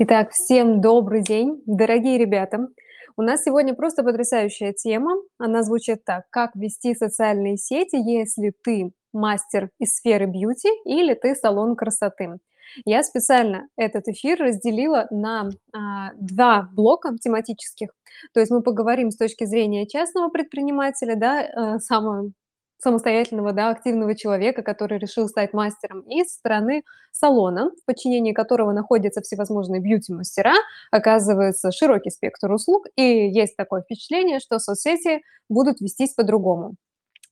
Итак, всем добрый день, дорогие ребята. У нас сегодня просто потрясающая тема. Она звучит так: как вести социальные сети, если ты мастер из сферы бьюти или ты салон красоты. Я специально этот эфир разделила на а, 2 блока тематических. То есть мы поговорим с точки зрения частного предпринимателя, да, э, самого самостоятельного, да, активного человека, который решил стать мастером, и со стороны салона, в подчинении которого находятся всевозможные бьюти-мастера, оказывается широкий спектр услуг, и есть такое впечатление, что соцсети будут вестись по-другому.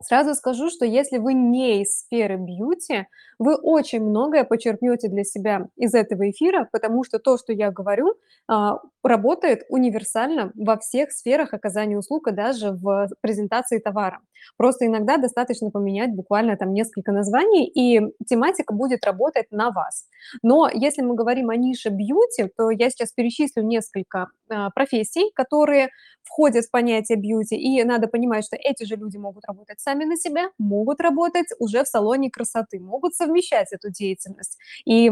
Сразу скажу, что если вы не из сферы бьюти, вы очень многое почерпнете для себя из этого эфира, потому что то, что я говорю, а, работает универсально во всех сферах оказания услуг и даже в презентации товара. Просто иногда достаточно поменять буквально там несколько названий, и тематика будет работать на вас. Но если мы говорим о нише бьюти, то я сейчас перечислю несколько а, профессий, которые входят в понятие бьюти, и надо понимать, что эти же люди могут работать сами на себя, могут работать уже в салоне красоты, могут совмещать эту деятельность. И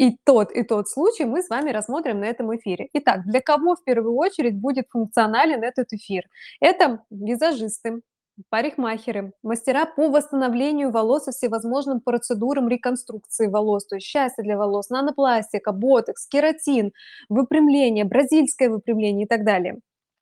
и тот, и тот случай мы с вами рассмотрим на этом эфире. Итак, для кого в первую очередь будет функционален этот эфир? Это визажисты, парикмахеры, мастера по восстановлению волос и всевозможным процедурам реконструкции волос, то есть счастье для волос, нанопластика, ботекс, кератин, выпрямление, бразильское выпрямление и так далее.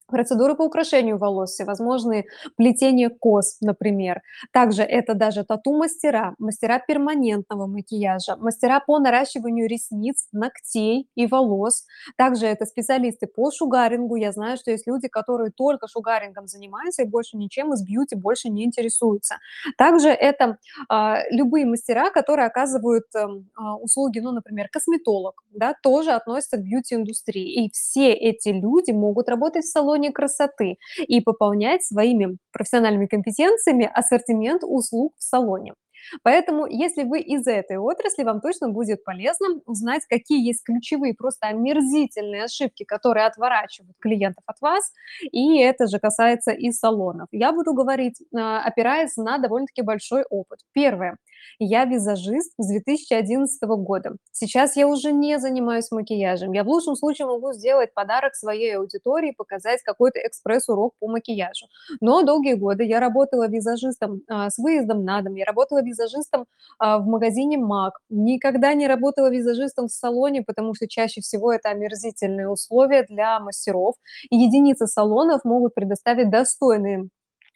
Процедуры по украшению волос, всевозможные плетения кос, например. Также это даже тату-мастера, мастера перманентного макияжа, мастера по наращиванию ресниц, ногтей и волос. Также это специалисты по шугарингу. Я знаю, что есть люди, которые только шугарингом занимаются и больше ничем из бьюти больше не интересуются. Также это а, любые мастера, которые оказывают а, услуги, ну, например, косметолог, да, тоже относятся к бьюти-индустрии. И все эти люди могут работать в салоне салоне красоты и пополнять своими профессиональными компетенциями ассортимент услуг в салоне. Поэтому, если вы из этой отрасли, вам точно будет полезно узнать, какие есть ключевые, просто омерзительные ошибки, которые отворачивают клиентов от вас, и это же касается и салонов. Я буду говорить, а, опираясь на довольно-таки большой опыт. Первое. Я визажист с 2011 года. Сейчас я уже не занимаюсь макияжем. Я в лучшем случае могу сделать подарок своей аудитории, показать какой-то экспресс-урок по макияжу. Но долгие годы я работала визажистом а, с выездом на дом, я работала визажистом а, в магазине МАК, никогда не работала визажистом в салоне, потому что чаще всего это омерзительные условия для мастеров, и единицы салонов могут предоставить достойные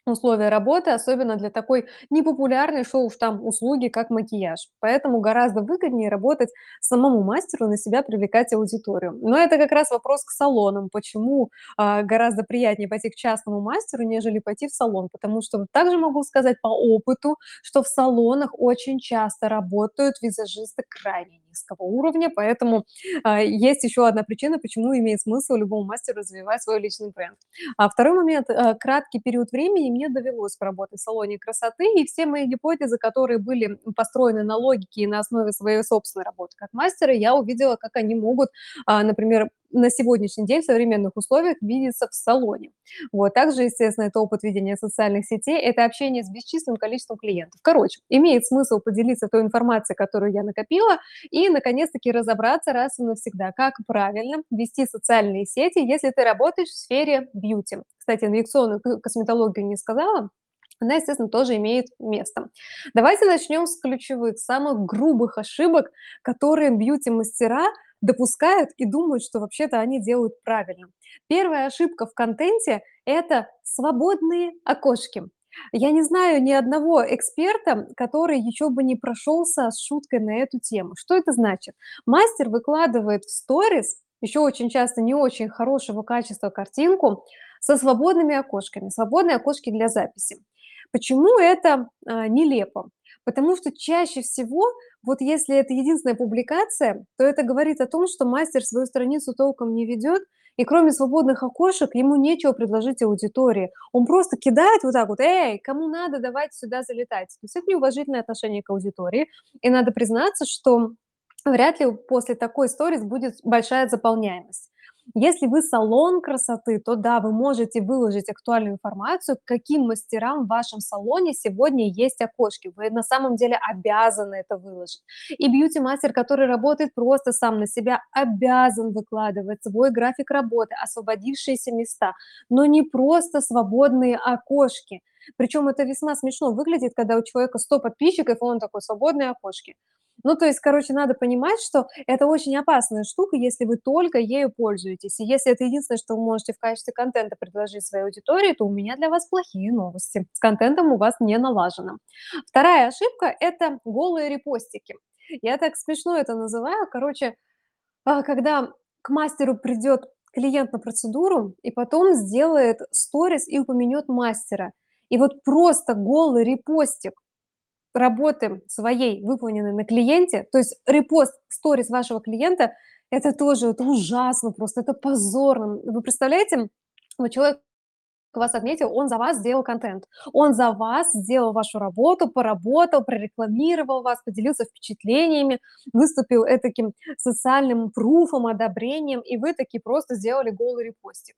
условия работы, особенно для такой непопулярной шоу там услуги, как макияж. Поэтому гораздо выгоднее работать самому мастеру, на себя привлекать аудиторию. Но это как раз вопрос к салонам. Почему а, гораздо приятнее пойти к частному мастеру, нежели пойти в салон? Потому что также могу сказать по опыту, что в салонах очень часто работают визажисты крайне низкого уровня, поэтому а, есть еще одна причина, почему имеет смысл любому мастеру развивать свой личный бренд. А второй момент, а, краткий период времени мне довелось поработать в салоне красоты, и все мои гипотезы, которые были построены на логике и на основе своей собственной работы как мастера, я увидела, как они могут, а, например, на сегодняшний день в современных условиях видится в салоне. Вот. Также, естественно, это опыт ведения социальных сетей, это общение с бесчисленным количеством клиентов. Короче, имеет смысл поделиться той информацией, которую я накопила, и, наконец-таки, разобраться раз и навсегда, как правильно вести социальные сети, если ты работаешь в сфере бьюти. Кстати, инъекционную косметологию не сказала, она, естественно, тоже имеет место. Давайте начнем с ключевых, самых грубых ошибок, которые бьюти-мастера допускают и думают, что вообще-то они делают правильно. Первая ошибка в контенте– это свободные окошки. Я не знаю ни одного эксперта, который еще бы не прошелся с шуткой на эту тему. Что это значит? Мастер выкладывает в сторис, еще очень часто не очень хорошего качества картинку, со свободными окошками, свободные окошки для записи. Почему это а, нелепо? Потому что чаще всего, вот если это единственная публикация, то это говорит о том, что мастер свою страницу толком не ведет, и кроме свободных окошек ему нечего предложить аудитории. Он просто кидает вот так вот, эй, кому надо, давайте сюда залетать. То есть это неуважительное отношение к аудитории. И надо признаться, что вряд ли после такой сторис будет большая заполняемость. Если вы салон красоты, то да, вы можете выложить актуальную информацию, каким мастерам в вашем салоне сегодня есть окошки. Вы на самом деле обязаны это выложить. И бьюти-мастер, который работает просто сам на себя, обязан выкладывать свой график работы, освободившиеся места, но не просто свободные окошки. Причем это весьма смешно выглядит, когда у человека 100 подписчиков, и он такой, свободные окошки. Ну, то есть, короче, надо понимать, что это очень опасная штука, если вы только ею пользуетесь. И если это единственное, что вы можете в качестве контента предложить своей аудитории, то у меня для вас плохие новости. С контентом у вас не налажено. Вторая ошибка– это голые репостики. Я так смешно это называю. Короче, а, когда к мастеру придет клиент на процедуру и потом сделает сторис и упомянет мастера. И вот просто голый репостик работы своей, выполненной на клиенте, то есть репост сторис вашего клиента, это тоже это ужасно просто, это позорно. Вы представляете, вот человек вас отметил, он за вас сделал контент, он за вас сделал вашу работу, поработал, прорекламировал вас, поделился впечатлениями, выступил таким социальным пруфом, одобрением, и вы таки просто сделали голый репостик.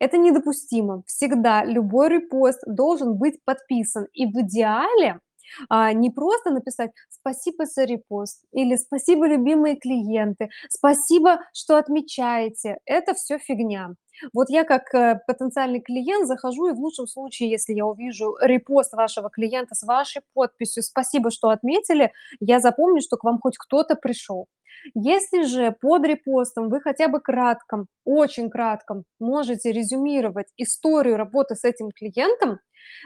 Это недопустимо. Всегда любой репост должен быть подписан. И в идеале а, не просто написать «спасибо за репост» или «спасибо, любимые клиенты», «спасибо, что отмечаете». Это все фигня. Вот я как э, потенциальный клиент захожу, и в лучшем случае, если я увижу репост вашего клиента с вашей подписью «Спасибо, что отметили», я запомню, что к вам хоть кто-то пришел. Если же под репостом вы хотя бы кратком, очень кратком можете резюмировать историю работы с этим клиентом,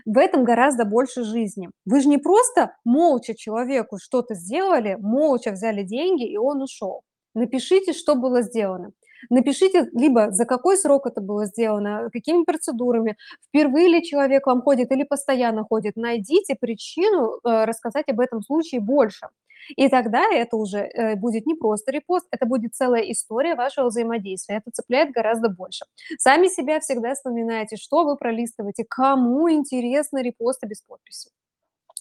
в этом гораздо больше жизни. Вы же не просто молча человеку что-то сделали, молча взяли деньги, и он ушел. Напишите, что было сделано. Напишите либо за какой срок это было сделано, какими процедурами, впервые ли человек вам ходит или постоянно ходит. Найдите причину э, рассказать об этом случае больше. И тогда это уже э, будет не просто репост, это будет целая история вашего взаимодействия. Это цепляет гораздо больше. Сами себя всегда вспоминайте, что вы пролистываете, кому интересны репосты без подписи.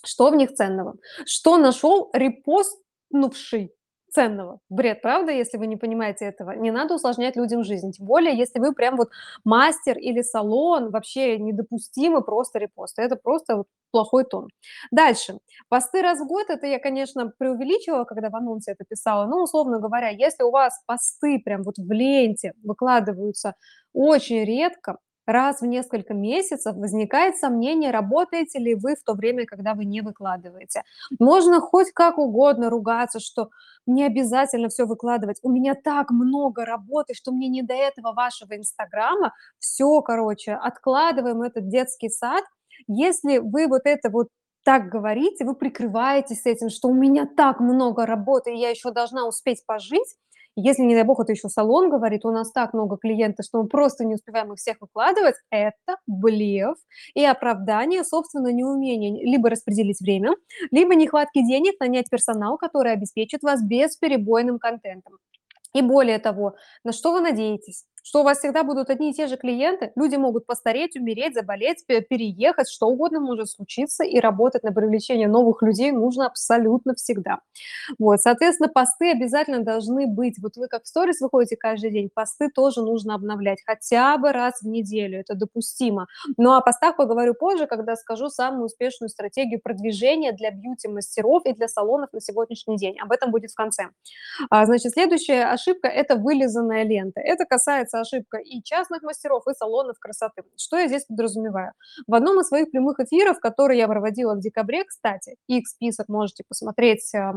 Что в них ценного? Что нашел репостнувший ценного. Бред, правда, если вы не понимаете этого? Не надо усложнять людям жизнь. Тем более, если вы прям вот мастер или салон, вообще недопустимы просто репосты. Это просто вот плохой тон. Дальше. Посты раз в год, это я, конечно, преувеличивала, когда в анонсе это писала, но, условно говоря, если у вас посты прям вот в ленте выкладываются очень редко, раз в несколько месяцев возникает сомнение, работаете ли вы в то время, когда вы не выкладываете. Можно хоть как угодно ругаться, что не обязательно все выкладывать. У меня так много работы, что мне не до этого вашего Инстаграма. Все, короче, откладываем этот детский сад. Если вы вот это вот так говорите, вы прикрываетесь этим, что у меня так много работы, и я еще должна успеть пожить, если, не дай бог, это еще салон говорит, у нас так много клиентов, что мы просто не успеваем их всех выкладывать, это блеф и оправдание собственного неумения либо распределить время, либо нехватки денег нанять персонал, который обеспечит вас бесперебойным контентом. И более того, на что вы надеетесь? Что у вас всегда будут одни и те же клиенты? Люди могут постареть, умереть, заболеть, переехать, что угодно может случиться, и работать на привлечение новых людей нужно абсолютно всегда. Вот, соответственно, посты обязательно должны быть. Вот вы как в сторис выходите каждый день, посты тоже нужно обновлять хотя бы раз в неделю, это допустимо. Ну, о постах поговорю позже, когда скажу самую успешную стратегию продвижения для бьюти-мастеров и для салонов на сегодняшний день. Об этом будет в конце. А, значит, следующая ошибка – это вылизанная лента. Это касается ошибка и частных мастеров, и салонов красоты. Что я здесь подразумеваю? В одном из своих прямых эфиров, который я проводила в декабре, кстати, их список можете посмотреть, э,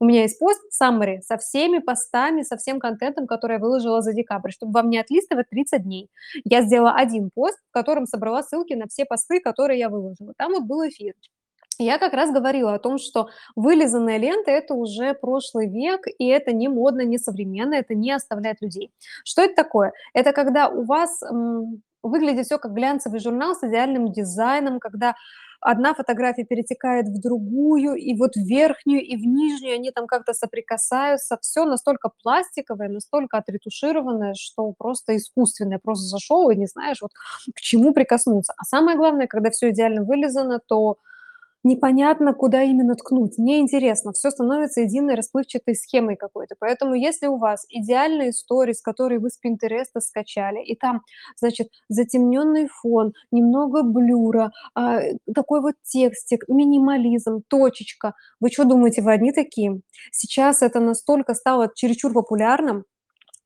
у меня есть пост, summary, со всеми постами, со всем контентом, который я выложила за декабрь, чтобы вам не отлистывать 30 дней. Я сделала один пост, в котором собрала ссылки на все посты, которые я выложила. Там вот был эфир. Я как раз говорила о том, что вылизанная лента– это уже прошлый век, и это не модно, не современно, это не оставляет людей. Что это такое? Это когда у вас выглядит все как глянцевый журнал с идеальным дизайном, когда одна фотография перетекает в другую, и вот в верхнюю, и в нижнюю они там как-то соприкасаются. Все настолько пластиковое, настолько отретушированное, что просто искусственное. Просто зашел и не знаешь, вот к чему прикоснуться. А самое главное, когда все идеально вылизано, то Непонятно, куда именно ткнуть, неинтересно, всё становится единой расплывчатой схемой какой-то. Поэтому если у вас идеальные сторис, которые вы с "Пинтереста" скачали, и там, значит, затемнённый фон, немного блюра, а, такой вот текстик, минимализм, точечка. Вы чё думаете, вы одни такие? Сейчас это настолько стало чересчур популярным,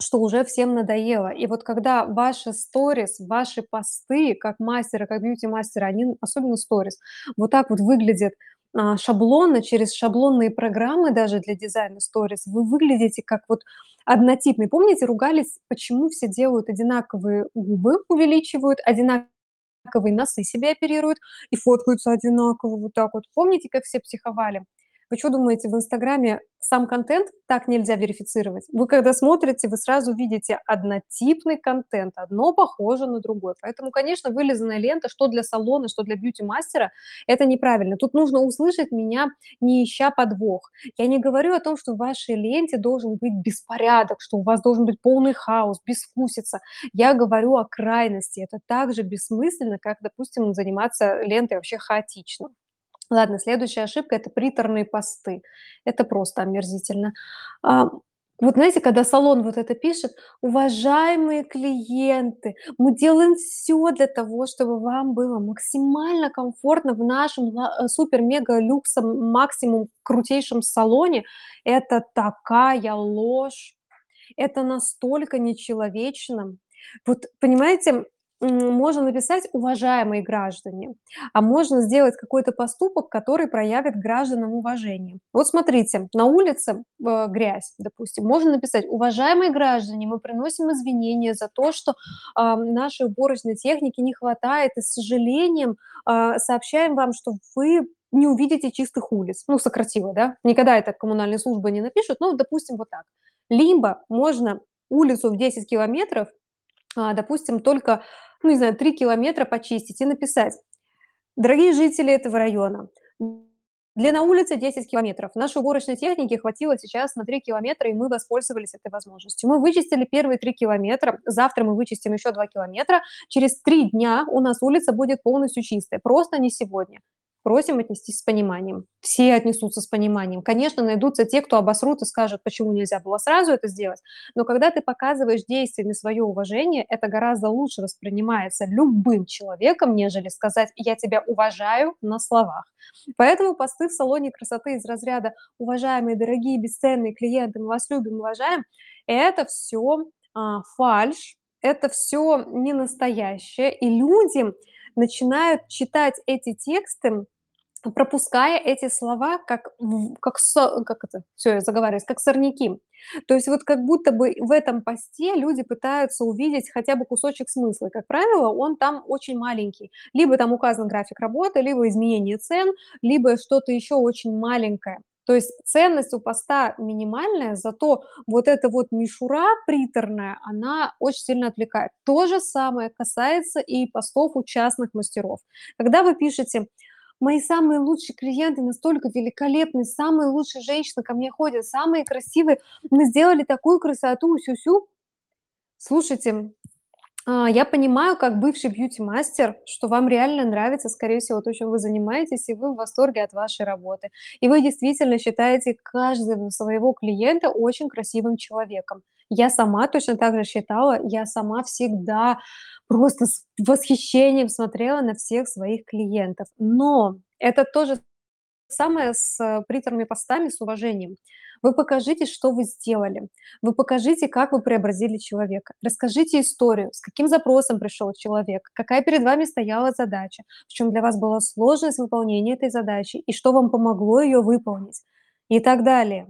что уже всем надоело. И вот когда ваши сторис, ваши посты как мастера, как бьюти-мастера, они, особенно сторис, вот так вот выглядят, а, шаблонно, через шаблонные программы даже для дизайна сторис, вы выглядите как вот однотипный. Помните, ругались, почему все делают одинаковые губы, увеличивают, одинаковые носы себе оперируют и фоткаются одинаково вот так вот? Помните, как все психовали? Вы чё думаете, в "Инстаграме" сам контент так нельзя верифицировать? Вы когда смотрите, вы сразу видите однотипный контент, одно похоже на другое. Поэтому, конечно, вылизанная лента, что для салона, что для бьюти-мастера- это неправильно. Тут нужно услышать меня, не ища подвох. Я не говорю о том, что в вашей ленте должен быть беспорядок, что у вас должен быть полный хаос, безвкусица. Я говорю о крайности. Это так же бессмысленно, как, допустим, заниматься лентой вообще хаотично. Ладно, следующая ошибка- это приторные посты. Это просто омерзительно. А, вот знаете, когда салон вот это пишет: "Уважаемые клиенты, мы делаем всё для того, чтобы вам было максимально комфортно в нашем ла супер-мега-люксом максимум крутейшем салоне". Это такая ложь! Это настолько нечеловечно. Вот понимаете, можно написать: "Уважаемые граждане", а можно сделать какой-то поступок, который проявит гражданам уважение. Вот смотрите, на улице, э, грязь, допустим, можно написать: "Уважаемые граждане, мы приносим извинения за то, что, а, нашей уборочной техники не хватает, и, с сожалением, а, сообщаем вам, что вы не увидите чистых улиц". Ну, сократила, да? Никогда это коммунальные службы не напишут, но, допустим, вот так. Либо можно улицу в 10 километров, а, допустим, только, ну, не знаю, 3 километра почистить и написать: "Дорогие жители этого района, длина улицы 10 километров. Нашей уборочной техники хватило сейчас на 3 километра, и мы воспользовались этой возможностью. Мы вычистили первые 3 километра, завтра мы вычистим еще 2 километра, через 3 дня у нас улица будет полностью чистая, просто не сегодня. Просим отнестись с пониманием". Все отнесутся с пониманием. Конечно, найдутся те, кто обосрут и скажут: "Почему нельзя было сразу это сделать?" Но когда ты показываешь действиями своё уважение, это гораздо лучше воспринимается любым человеком, нежели сказать: "Я тебя уважаю" на словах. Поэтому посты в салоне красоты из разряда: "Уважаемые, дорогие, бесценные клиенты, мы вас любим, уважаем"- это всё, а, фальшь, это всё ненастоящее, и люди начинают читать эти тексты, пропуская эти слова, как как как это, всё, я заговариваюсь, как сорняки. То есть вот как будто бы в этом посте люди пытаются увидеть хотя бы кусочек смысла. Как правило, он там очень маленький. Либо там указан график работы, либо изменение цен, либо что-то ещё очень маленькое. То есть ценность у поста минимальная, зато вот эта вот мишура приторная, она очень сильно отвлекает. То же самое касается и постов у частных мастеров. Когда вы пишете: "Мои самые лучшие клиенты настолько великолепны, самые лучшие женщины ко мне ходят, самые красивые, мы сделали такую красоту, сю-сю". Слушайте, а, я понимаю, как бывший бьюти-мастер, что вам реально нравится, скорее всего, то, чем вы занимаетесь, и вы в восторге от вашей работы. И вы действительно считаете каждого своего клиента очень красивым человеком. Я сама точно так же считала, я сама всегда просто с восхищением смотрела на всех своих клиентов. Но это то же самое с приторными постами, с уважением. Вы покажите, что вы сделали. Вы покажите, как вы преобразили человека. Расскажите историю, с каким запросом пришел человек, какая перед вами стояла задача, в чём для вас была сложность выполнения этой задачи и что вам помогло её выполнить, и так далее.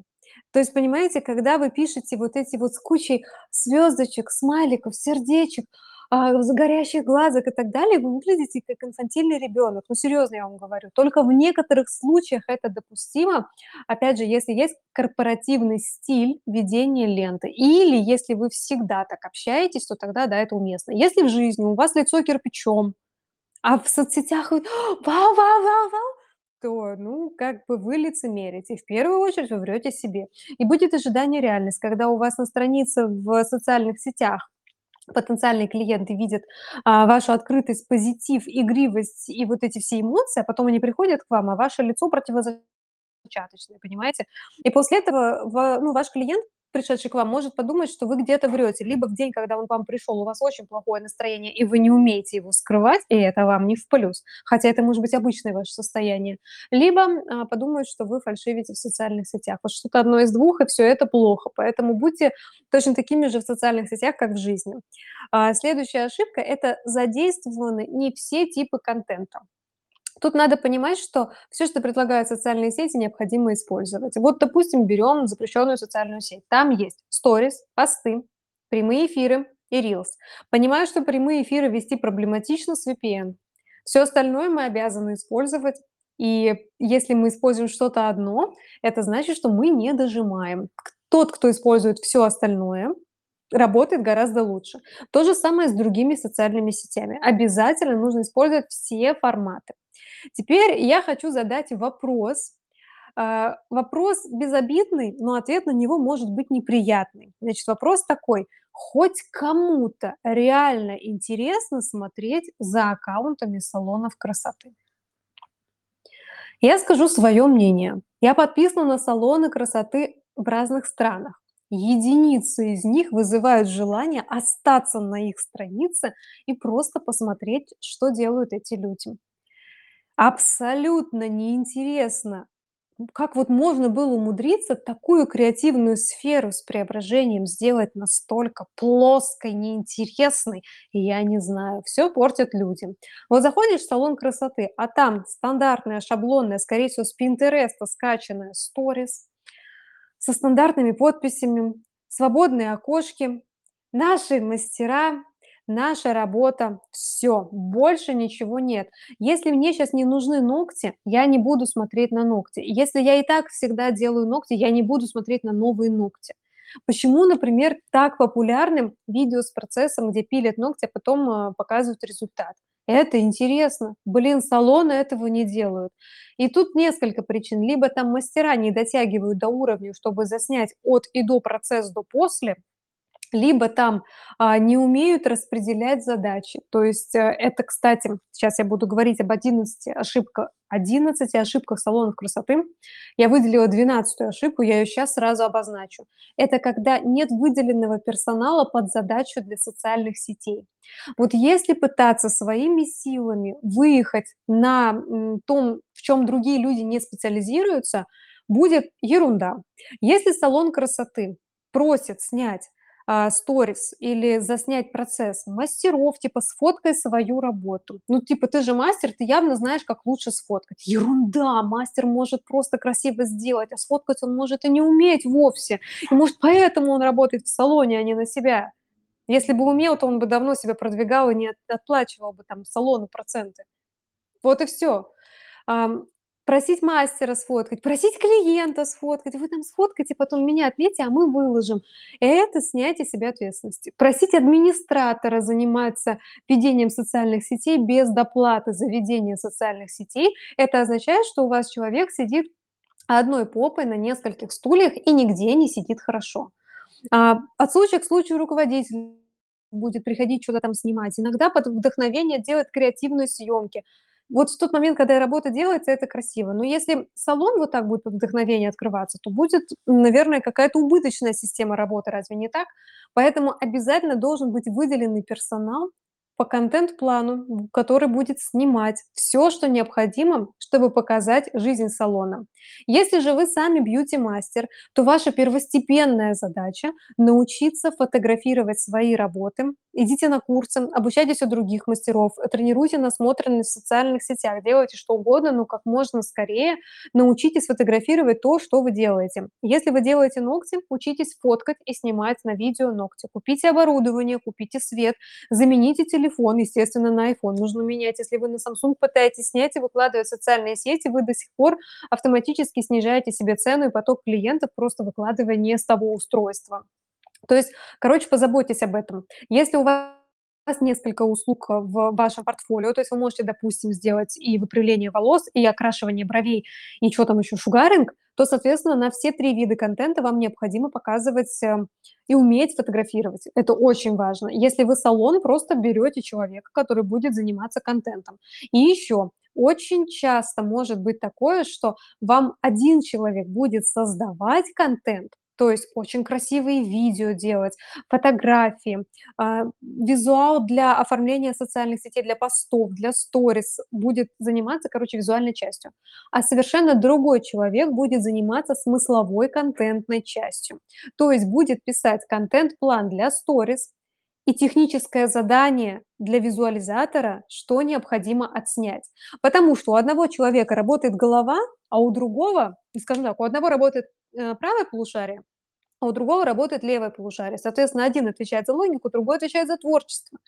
То есть, понимаете, когда вы пишете вот эти вот с кучей звёздочек, смайликов, сердечек, а, горящих глазок и так далее, вы выглядите как инфантильный ребёнок. Ну, серьёзно, я вам говорю. Только в некоторых случаях это допустимо. Опять же, если есть корпоративный стиль ведения ленты или если вы всегда так общаетесь, то тогда да, это уместно. Если в жизни у вас лицо кирпичом, а в соцсетях "Вау, вау, вау, вау!", то, ну, как бы вы лицемерите. В первую очередь вы врёте себе. И будет ожидание реальность, когда у вас на странице в социальных сетях потенциальные клиенты видят, а, вашу открытость, позитив, игривость и вот эти все эмоции, а потом они приходят к вам, а ваше лицо противозачаточное, понимаете? И после этого ну, ваш клиент, пришедший к вам, может подумать, что вы где-то врете. Либо в день, когда он к вам пришел, у вас очень плохое настроение, и вы не умеете его скрывать, и это вам не в плюс, хотя это может быть обычное ваше состояние. Либо, а, подумают, что вы фальшивите в социальных сетях. Вот что-то одно из двух, и все это плохо. Поэтому будьте точно такими же в социальных сетях, как в жизни. А, следующая ошибка- это задействованы не все типы контента. Тут надо понимать, что все, что предлагают социальные сети, необходимо использовать. Вот, допустим, берем запрещенную социальную сеть. Там есть сторис, посты, прямые эфиры и рилс. Понимаю, что прямые эфиры вести проблематично с VPN. Все остальное мы обязаны использовать. И если мы используем что-то одно, это значит, что мы не дожимаем. Тот, кто использует все остальное, работает гораздо лучше. То же самое с другими социальными сетями. Обязательно нужно использовать все форматы. Теперь я хочу задать вопрос. А, вопрос безобидный, но ответ на него может быть неприятный. Значит, вопрос такой: хоть кому-то реально интересно смотреть за аккаунтами салонов красоты? Я скажу свое мнение. Я подписана на салоны красоты в разных странах. Единицы из них вызывают желание остаться на их странице и просто посмотреть, что делают эти люди. Абсолютно неинтересно, как вот можно было умудриться такую креативную сферу с преображением сделать настолько плоской, неинтересной, я не знаю, все портят люди. Вот заходишь в салон красоты, а там стандартная, шаблонная, скорее всего, с "Пинтереста" скачанная сторис со стандартными подписями, свободные окошки, наши мастера, наша работа, все, больше ничего нет. Если мне сейчас не нужны ногти, я не буду смотреть на ногти. Если я и так всегда делаю ногти, я не буду смотреть на новые ногти. Почему, например, так популярным видео с процессом, где пилят ногти, а потом э, показывают результат? Это интересно. Блин, салоны этого не делают. И тут несколько причин. Либо там мастера не дотягивают до уровня, чтобы заснять от и до процесс до после, либо там, а, не умеют распределять задачи. То есть, э, это, кстати, сейчас я буду говорить об 11 ошибках 11 ошибках салонов красоты. Я выделила двенадцатую ошибку, я ее сейчас сразу обозначу. Это когда нет выделенного персонала под задачу для социальных сетей. Вот если пытаться своими силами выехать на, том, в чем другие люди не специализируются, будет ерунда. Если салон красоты просит снять сторис или заснять процесс мастеров, типа сфоткай свою работу. Ну, типа, ты же мастер, ты явно знаешь, как лучше сфоткать. Ерунда, мастер может просто красиво сделать, а сфоткать он может и не уметь вовсе. И может поэтому он работает в салоне, а не на себя. Если бы умел, то он бы давно себя продвигал и не отплачивал бы там салону проценты. Вот и все. Просить мастера сфоткать, просить клиента сфоткать. Вы там сфоткайте, потом меня отметьте, а мы выложим. Это снятие себя ответственности. Просить администратора заниматься ведением социальных сетей без доплаты за ведение социальных сетей. Это означает, что у вас человек сидит одной попой на нескольких стульях и нигде не сидит хорошо. А, от случая к случаю руководитель будет приходить что-то там снимать. Иногда под вдохновение делать креативные съемки. Вот в тот момент, когда работа делается, это красиво. Но если салон вот так будет под вдохновение открываться, то будет, наверное, какая-то убыточная система работы, разве не так? Поэтому обязательно должен быть выделенный персонал, по контент-плану, который будет снимать все, что необходимо, чтобы показать жизнь салона. Если же вы сами бьюти-мастер, то ваша первостепенная задача– научиться фотографировать свои работы. Идите на курсы, обучайтесь у других мастеров, тренируйте насмотренность в социальных сетях, делайте что угодно, но как можно скорее научитесь фотографировать то, что вы делаете. Если вы делаете ногти, учитесь фоткать и снимать на видео ногти. Купите оборудование, купите свет, замените телефон, телефон, естественно, на iPhone нужно менять. Если вы на Samsung пытаетесь снять и выкладывать в социальные сети, вы до сих пор автоматически снижаете себе цену и поток клиентов, просто выкладывая не с того устройства. То есть, короче, позаботьтесь об этом. Если у вас вас несколько услуг в вашем портфолио. То есть вы можете, допустим, сделать и выпрямление волос, и окрашивание бровей, и чё там еще, шугаринг, то, соответственно, на все 3 вида контента вам необходимо показывать, э, и уметь фотографировать. Это очень важно. Если вы салон, просто берете человека, который будет заниматься контентом. И еще, очень часто может быть такое, что вам 1 человек будет создавать контент, то есть очень красивые видео делать, фотографии, а, визуал для оформления социальных сетей, для постов, для сторис, будет заниматься, короче, визуальной частью. А совершенно другой человек будет заниматься смысловой контентной частью. То есть будет писать контент-план для сторис и техническое задание для визуализатора, что необходимо отснять. Потому что у одного человека работает голова, а у другого, скажем так, у одного работает, э, правое полушарие, а у другого работает левое полушарие. Соответственно, один отвечает за логику, другой отвечает за творчество.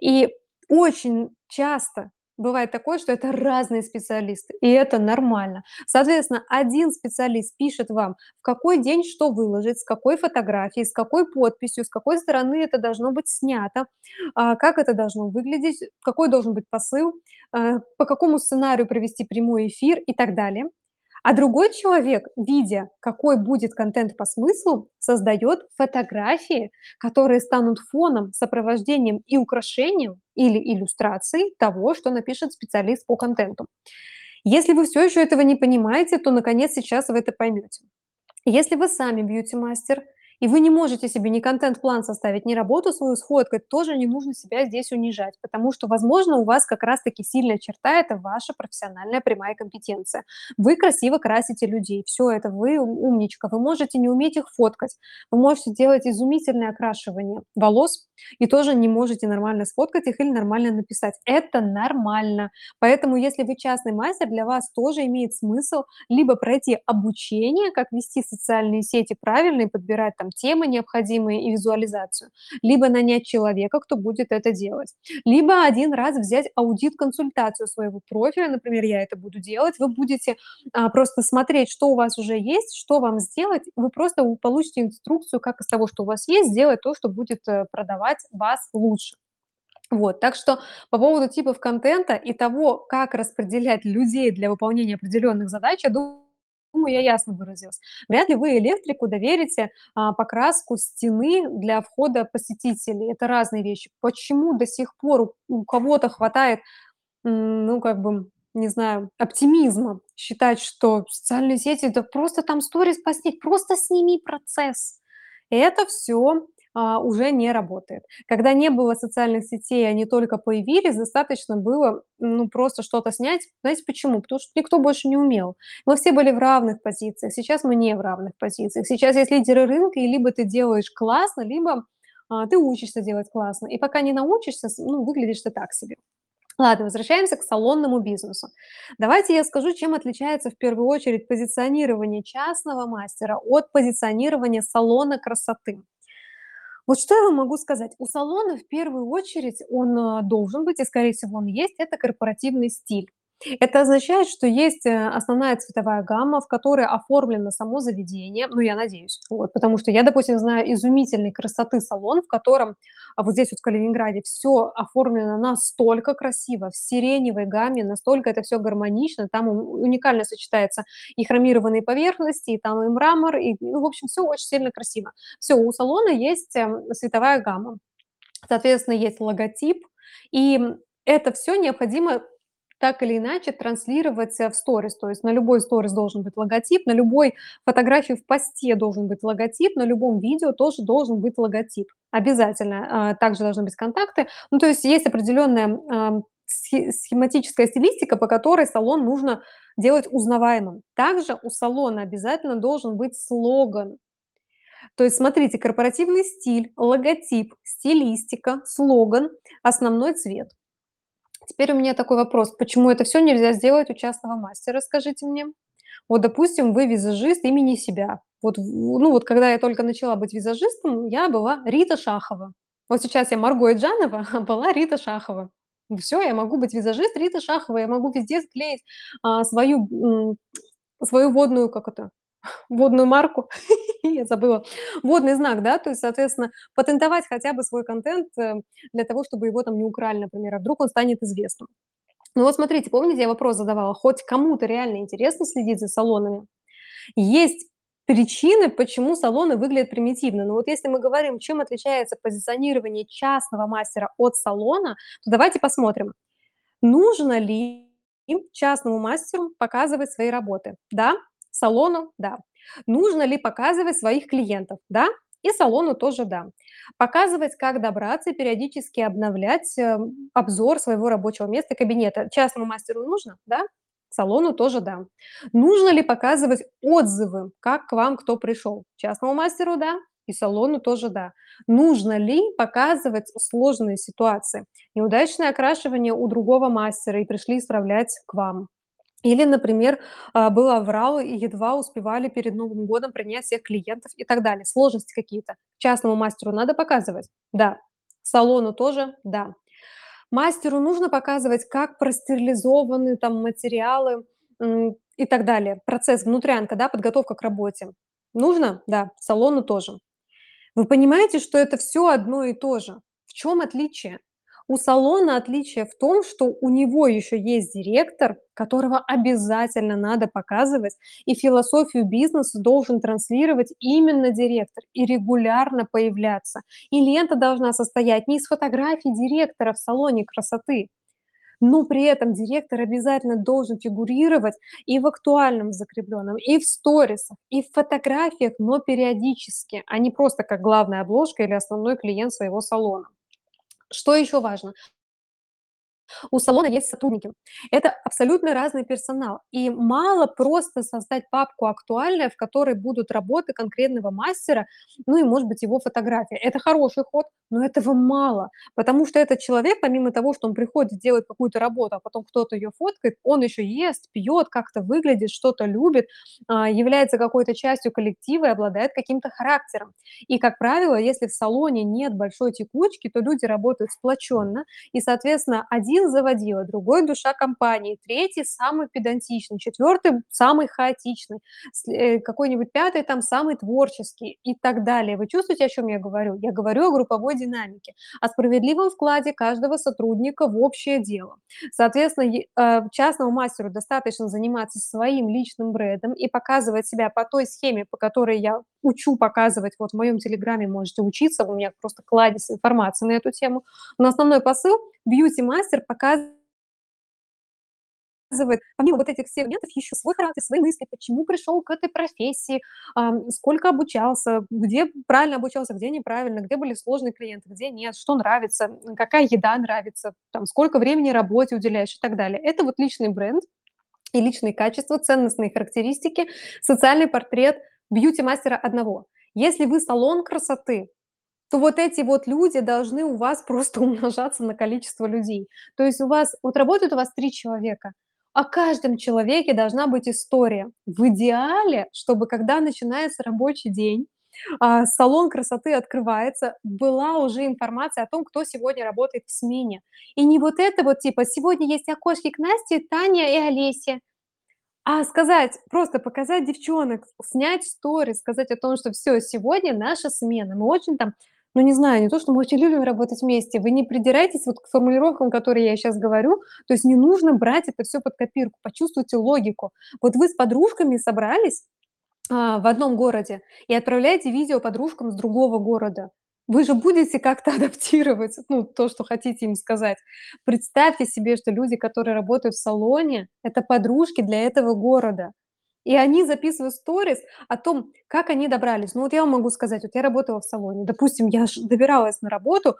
И очень часто бывает такое, что это разные специалисты, и это нормально. Соответственно, один специалист пишет вам, в какой день что выложить, с какой фотографией, с какой подписью, с какой стороны это должно быть снято, а, как это должно выглядеть, какой должен быть посыл, а, по какому сценарию провести прямой эфир и так далее. А другой человек, видя, какой будет контент по смыслу, создает фотографии, которые станут фоном, сопровождением и украшением или иллюстрацией того, что напишет специалист по контенту. Если вы всё еще этого не понимаете, то, наконец, сейчас вы это поймете. Если вы сами бьюти-мастер и вы не можете себе ни контент-план составить, ни работу свою сфоткать, тоже не нужно себя здесь унижать, потому что, возможно, у вас как раз таки сильная черта- это ваша профессиональная прямая компетенция. Вы красиво красите людей, всё это, вы умничка, вы можете не уметь их фоткать, вы можете делать изумительное окрашивание волос и тоже не можете нормально сфоткать их или нормально написать. Это нормально. Поэтому, если вы частный мастер, для вас тоже имеет смысл либо пройти обучение, как вести социальные сети правильно и подбирать там темы необходимые и визуализацию, либо нанять человека, кто будет это делать, либо 1 раз взять аудит-консультацию своего профиля, например, я это буду делать, вы будете, а, просто смотреть, что у вас уже есть, что вам сделать, вы просто получите инструкцию, как из того, что у вас есть, сделать то, что будет, э, продавать вас лучше. Вот, так что по поводу типов контента и того, как распределять людей для выполнения определенных задач, я думаю, я ясно выразилась. Вряд ли вы электрику доверите, а, покраску стены для входа посетителей. Это разные вещи. Почему до сих пор у у кого-то хватает, ну, как бы, не знаю, оптимизма считать, что социальные сети- это просто там сторис постить, просто сними процесс. Это всё, а, уже не работает. Когда не было социальных сетей, они только появились, достаточно было, ну, просто что-то снять. Знаете почему? Потому что никто больше не умел. Мы все были в равных позициях, сейчас мы не в равных позициях. Сейчас есть лидеры рынка, и либо ты делаешь классно, либо, а, ты учишься делать классно. И пока не научишься, ну, выглядишь ты так себе. Ладно, возвращаемся к салонному бизнесу. Давайте я скажу, чем отличается в первую очередь позиционирование частного мастера от позиционирования салона красоты. Вот что я вам могу сказать? У салона в первую очередь он, а, должен быть, и, скорее всего, он есть- это корпоративный стиль. Это означает, что есть, э, основная цветовая гамма, в которой оформлено само заведение, ну, я надеюсь. Вот, потому что я, допустим, знаю изумительной красоты салон, в котором, а, вот здесь вот в Калининграде всё оформлено настолько красиво, в сиреневой гамме, настолько это всё гармонично, там уникально сочетается и хромированные поверхности, и там и мрамор, и, ну, в общем, всё очень сильно красиво. Всё, у салона есть, эм, цветовая гамма. Соответственно, есть логотип, и это всё необходимо так или иначе транслировать, э, в сторис. То есть на любой сторис должен быть логотип, на любой фотографии в посте должен быть логотип, на любом видео тоже должен быть логотип. Обязательно. А, также должны быть контакты. Ну, то есть есть определенная, схе схематическая стилистика, по которой салон нужно делать узнаваемым. Также у салона обязательно должен быть слоган. То есть смотрите: корпоративный стиль, логотип, стилистика, слоган, основной цвет. Теперь у меня такой вопрос: почему это всё нельзя сделать у частного мастера, скажите мне? Вот, допустим, вы визажист имени себя. Вот ну, вот когда я только начала быть визажистом, я была Рита Шахова. Вот сейчас я Марго Эджанова, а была Рита Шахова. И всё, я могу быть визажист Рита Шахова, я могу везде склеить, а, свою, м, свою водную, как это водную марку, я забыла, водный знак, да, то есть, соответственно, патентовать хотя бы свой контент, э, для того, чтобы его там не украли, например, а вдруг он станет известным. Ну вот смотрите, помните, я вопрос задавала, хоть кому-то реально интересно следить за салонами? Есть причины, почему салоны выглядят примитивно. Но вот если мы говорим, чем отличается позиционирование частного мастера от салона, то давайте посмотрим. Нужно ли частному мастеру показывать свои работы? Да. Салону? Да. Нужно ли показывать своих клиентов? Да. И салону тоже да. Показывать, как добраться, периодически обновлять э, обзор своего рабочего места, кабинета. Частному мастеру нужно? Да. Салону тоже да. Нужно ли показывать отзывы, как к вам кто пришел? Частному мастеру да, и салону тоже да. Нужно ли показывать сложные ситуации? Неудачное окрашивание у другого мастера и пришли исправлять к вам. Или, например, а, был аврал и едва успевали перед Новым годом принять всех клиентов и так далее. Сложности какие-то. Частному мастеру надо показывать? Да. Салону тоже? Да. Мастеру нужно показывать, как простерилизованы там материалы, и так далее. Процесс, внутрянка, да, подготовка к работе. Нужно? Да. Салону тоже. Вы понимаете, что это все одно и то же? В чем отличие? У салона отличие в том, что у него еще есть директор, которого обязательно надо показывать, и философию бизнеса должен транслировать именно директор и регулярно появляться. И лента должна состоять не из фотографий директора в салоне красоты, но при этом директор обязательно должен фигурировать и в актуальном закрепленном, и в сторисах, и в фотографиях, но периодически, а не просто как главная обложка или основной клиент своего салона. Что еще важно? У салона есть сотрудники. Это абсолютно разный персонал. И мало просто создать папку актуальная, в которой будут работы конкретного мастера, ну и, может быть, его фотография. Это хороший ход, но этого мало, потому что этот человек, помимо того, что он приходит, делает какую-то работу, а потом кто-то ее фоткает, он еще ест, пьет, как-то выглядит, что-то любит, а, является какой-то частью коллектива и обладает каким-то характером. И, как правило, если в салоне нет большой текучки, то люди работают сплоченно, и, соответственно, один один заводила, другой душа компании, третий самый педантичный, четвертый самый хаотичный, э, какой-нибудь пятый там самый творческий и так далее. Вы чувствуете, о чем я говорю? Я говорю о групповой динамике, о справедливом вкладе каждого сотрудника в общее дело. Соответственно, э, частному мастеру достаточно заниматься своим личным брендом и показывать себя по той схеме, по которой я учу показывать, вот в моем телеграме можете учиться, у меня просто кладезь информации на эту тему. Но основной посыл – бьюти-мастер показывает помимо вот этих всех моментов еще свой характер, свои мысли, почему пришел к этой профессии, сколько обучался, где правильно обучался, где неправильно, где были сложные клиенты, где нет, что нравится, какая еда нравится, там, сколько времени работе уделяешь и так далее. Это вот личный бренд и личные качества, ценностные характеристики, социальный портрет бьюти-мастера одного. Если вы салон красоты, то вот эти вот люди должны у вас просто умножаться на количество людей. То есть у вас, вот работает у вас три человека, о каждом человеке должна быть история. В идеале, чтобы когда начинается рабочий день, а, салон красоты открывается, была уже информация о том, кто сегодня работает в смене. И не вот это вот типа «сегодня есть окошки к Насте, Таня и Олесе». А сказать, просто показать девчонок, снять сторис, сказать о том, что все сегодня наша смена. Мы очень там, ну, не знаю, не то, что мы очень любим работать вместе. Вы не придирайтесь вот к формулировкам, которые я сейчас говорю. То есть не нужно брать это все под копирку. Почувствуйте логику. Вот вы с подружками собрались, а, в одном городе и отправляете видео подружкам с другого города. Вы же будете как-то адаптировать, ну, то, что хотите им сказать. Представьте себе, что люди, которые работают в салоне, это подружки для этого города. И они записывают сторис о том, как они добрались. Ну, вот я вам могу сказать, вот я работала в салоне. Допустим, я добиралась на работу,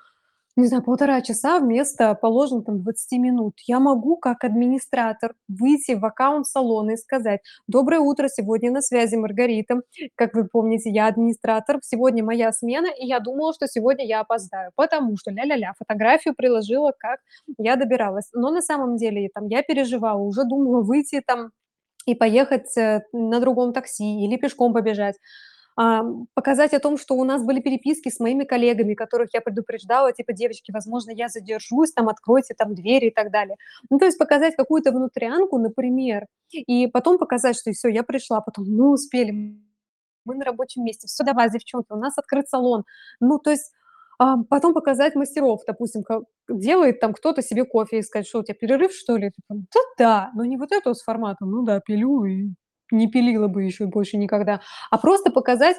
не знаю, полтора часа вместо положенных там 20 минут. Я могу как администратор выйти в аккаунт салона и сказать: "Доброе утро, сегодня на связи Маргарита. Как вы помните, я администратор, сегодня моя смена, и я думала, что сегодня я опоздаю, потому что ля-ля-ля". Фотографию приложила, как я добиралась. Но на самом деле там я переживала, уже думала выйти там и поехать, э, на другом такси или пешком побежать. Ам, показать о том, что у нас были переписки с моими коллегами, которых я предупреждала, типа: "Девочки, возможно, я задержусь, там, откройте там двери", и так далее. Ну, то есть показать какую-то внутрянку, например, и потом показать, что всё, я пришла, потом мы успели, мы на рабочем месте, всё, давай, девчонки, у нас открыт салон. Ну, то есть, ам, потом показать мастеров, допустим, делает там кто-то себе кофе и сказать: "Что у тя перерыв, что ли?" Типа: "Да, да". Но не вот это с форматом: "Ну да, пилю и не пилила бы еще больше никогда". А просто показать,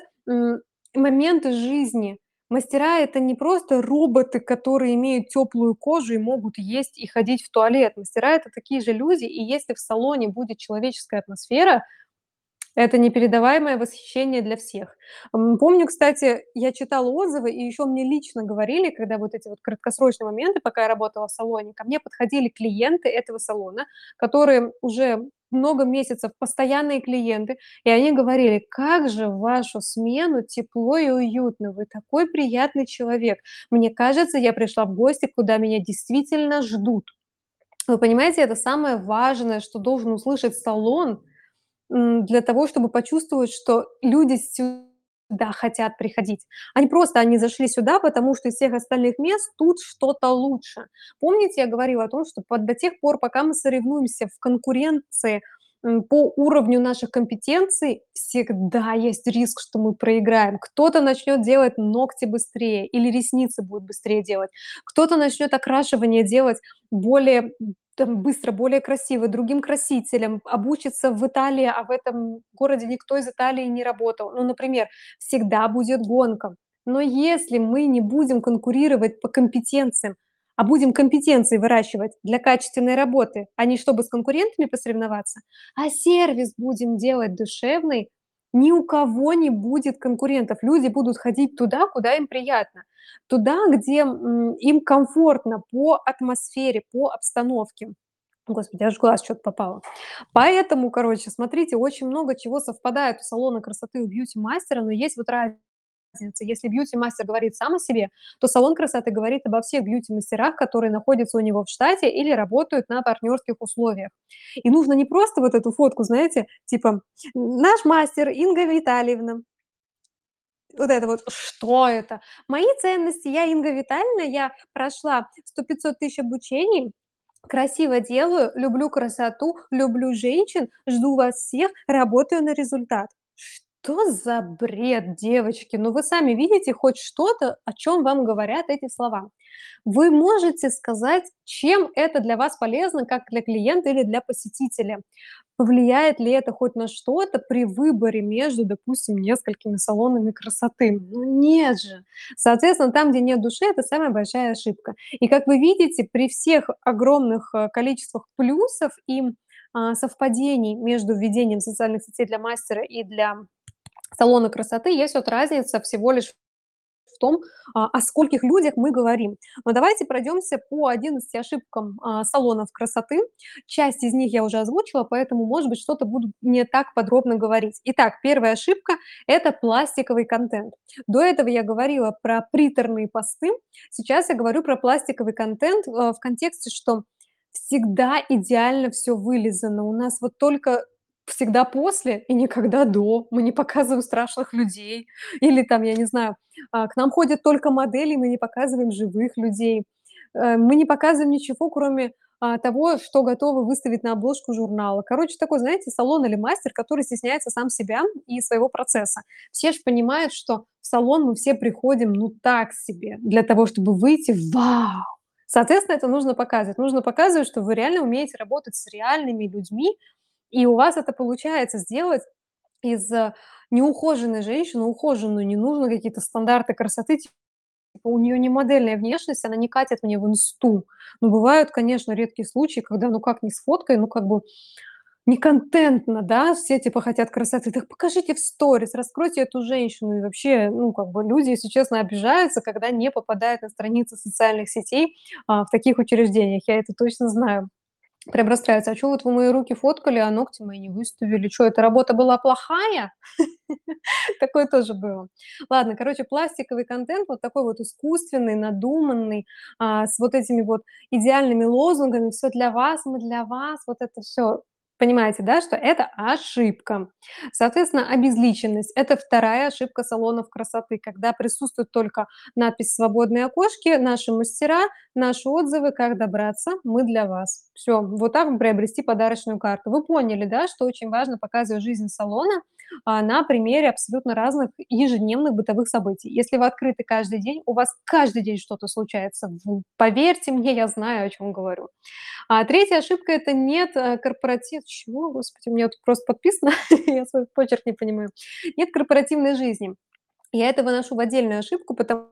моменты жизни. Мастера- это не просто роботы, которые имеют тёплую кожу и могут есть и ходить в туалет. Мастера- это такие же люди, и если в салоне будет человеческая атмосфера, это непередаваемое восхищение для всех. Помню, кстати, я читала отзывы, и еще мне лично говорили, когда вот эти вот краткосрочные моменты, пока я работала в салоне, ко мне подходили клиенты этого салона, которые уже много месяцев постоянные клиенты, и они говорили: "Как же в вашу смену тепло и уютно, вы такой приятный человек. Мне кажется, я пришла в гости, куда меня действительно ждут". Вы понимаете, это самое важное, что должен услышать салон, для того, чтобы почувствовать, что люди сюда хотят приходить. Не просто они зашли сюда, потому что из всех остальных мест тут что-то лучше. Помните, я говорила о том, что до тех пор, пока мы соревнуемся в конкуренции, по уровню наших компетенций, всегда есть риск, что мы проиграем. Кто-то начнет делать ногти быстрее или ресницы будет быстрее делать, кто-то начнет окрашивание делать более, там быстро, более красиво, другим красителем, обучится в Италии, а в этом городе никто из Италии не работал. Ну, например, всегда будет гонка. Но если мы не будем конкурировать по компетенциям, а будем компетенции выращивать для качественной работы, а не чтобы с конкурентами посоревноваться, а сервис будем делать душевный, ни у кого не будет конкурентов. Люди будут ходить туда, куда им приятно, туда, где, им комфортно по атмосфере, по обстановке. Господи, аж глаз чё-то попало. Поэтому, короче, смотрите, очень много чего совпадает у салона красоты, у бьюти-мастера, но есть вот разница. Если бьюти-мастер говорит сам о себе, то салон красоты говорит обо всех бьюти-мастерах, которые находятся у него в штате или работают на партнерских условиях. И нужно не просто вот эту фотку, знаете, типа: "Наш мастер Инга Витальевна". Вот это вот. Что это? Мои ценности: я Инга Витальевна, я прошла 100-500 тысяч обучений, красиво делаю, люблю красоту, люблю женщин, жду вас всех, работаю на результат. Что за бред, девочки? Ну, вы сами видите хоть что-то, о чём вам говорят эти слова? Вы можете сказать, чем это для вас полезно, как для клиента или для посетителя? Повлияет ли это хоть на что-то при выборе между, допустим, несколькими салонами красоты? Ну, нет же. Соответственно, там, где нет души, это самая большая ошибка. И, как вы видите, при всех огромных, э, количествах плюсов и, а, совпадений между введением социальных сетей для мастера и для салона красоты есть вот разница всего лишь в том, а, о скольких людях мы говорим. Но давайте пройдёмся по 11 ошибкам, а, салонов красоты. Часть из них я уже озвучила, поэтому, может быть, что-то буду не так подробно говорить. Итак, 1 ошибка- это пластиковый контент. До этого я говорила про приторные посты, сейчас я говорю про пластиковый контент, э, в контексте, что всегда идеально всё вылизано. У нас вот только всегда после и никогда до. Мы не показываем страшных людей или там, я не знаю, а, к нам ходят только модели, мы не показываем живых людей. Э, мы не показываем ничего, кроме, а, того, что готовы выставить на обложку журнала. Короче, такой, знаете, салон или мастер, который стесняется сам себя и своего процесса. Все ж понимают, что в салон мы все приходим, ну, так себе, для того, чтобы выйти: "Вау!" Соответственно, это нужно показывать. Нужно показывать, что вы реально умеете работать с реальными людьми, и у вас это получается сделать из, э, неухоженной женщины ухоженную. Не нужно какие-то стандарты красоты, типа у неё не модельная внешность, она не катит мне в инсту. Но бывают, конечно, редкие случаи, когда ну как не сфоткай, ну как бы не контентно, да, все типа хотят красоты. Так покажите в сторис, раскройте эту женщину. И вообще, ну, как бы люди, если честно, обижаются, когда не попадают на страницы социальных сетей, а, в таких учреждениях. Я это точно знаю. Прям расстраиваются: "А чё вот вы мои руки фоткали, а ногти мои не выставили? Чё, эта работа была плохая?" Такое тоже было. Ладно, короче, пластиковый контент, вот такой вот искусственный, надуманный, а, с вот этими вот идеальными лозунгами: "Всё для вас, мы для вас". Вот это всё Понимаете, да, что это ошибка. Соответственно, обезличенность- это вторая ошибка салонов красоты, когда присутствует только надпись "Свободные окошки", "Наши мастера", "Наши отзывы", "Как добраться", "Мы для вас". Всё, вот так приобрести подарочную карту. Вы поняли, да, что очень важно показывать жизнь салона, а, на примере абсолютно разных ежедневных бытовых событий. Если вы открыты каждый день, у вас каждый день что-то случается. Поверьте мне, я знаю, о чём говорю. А третья ошибка- это нет, э, корпоратив чего, Господи, у меня тут просто подписано, я свой почерк не понимаю. Нет корпоративной жизни. Я это выношу в отдельную ошибку, потому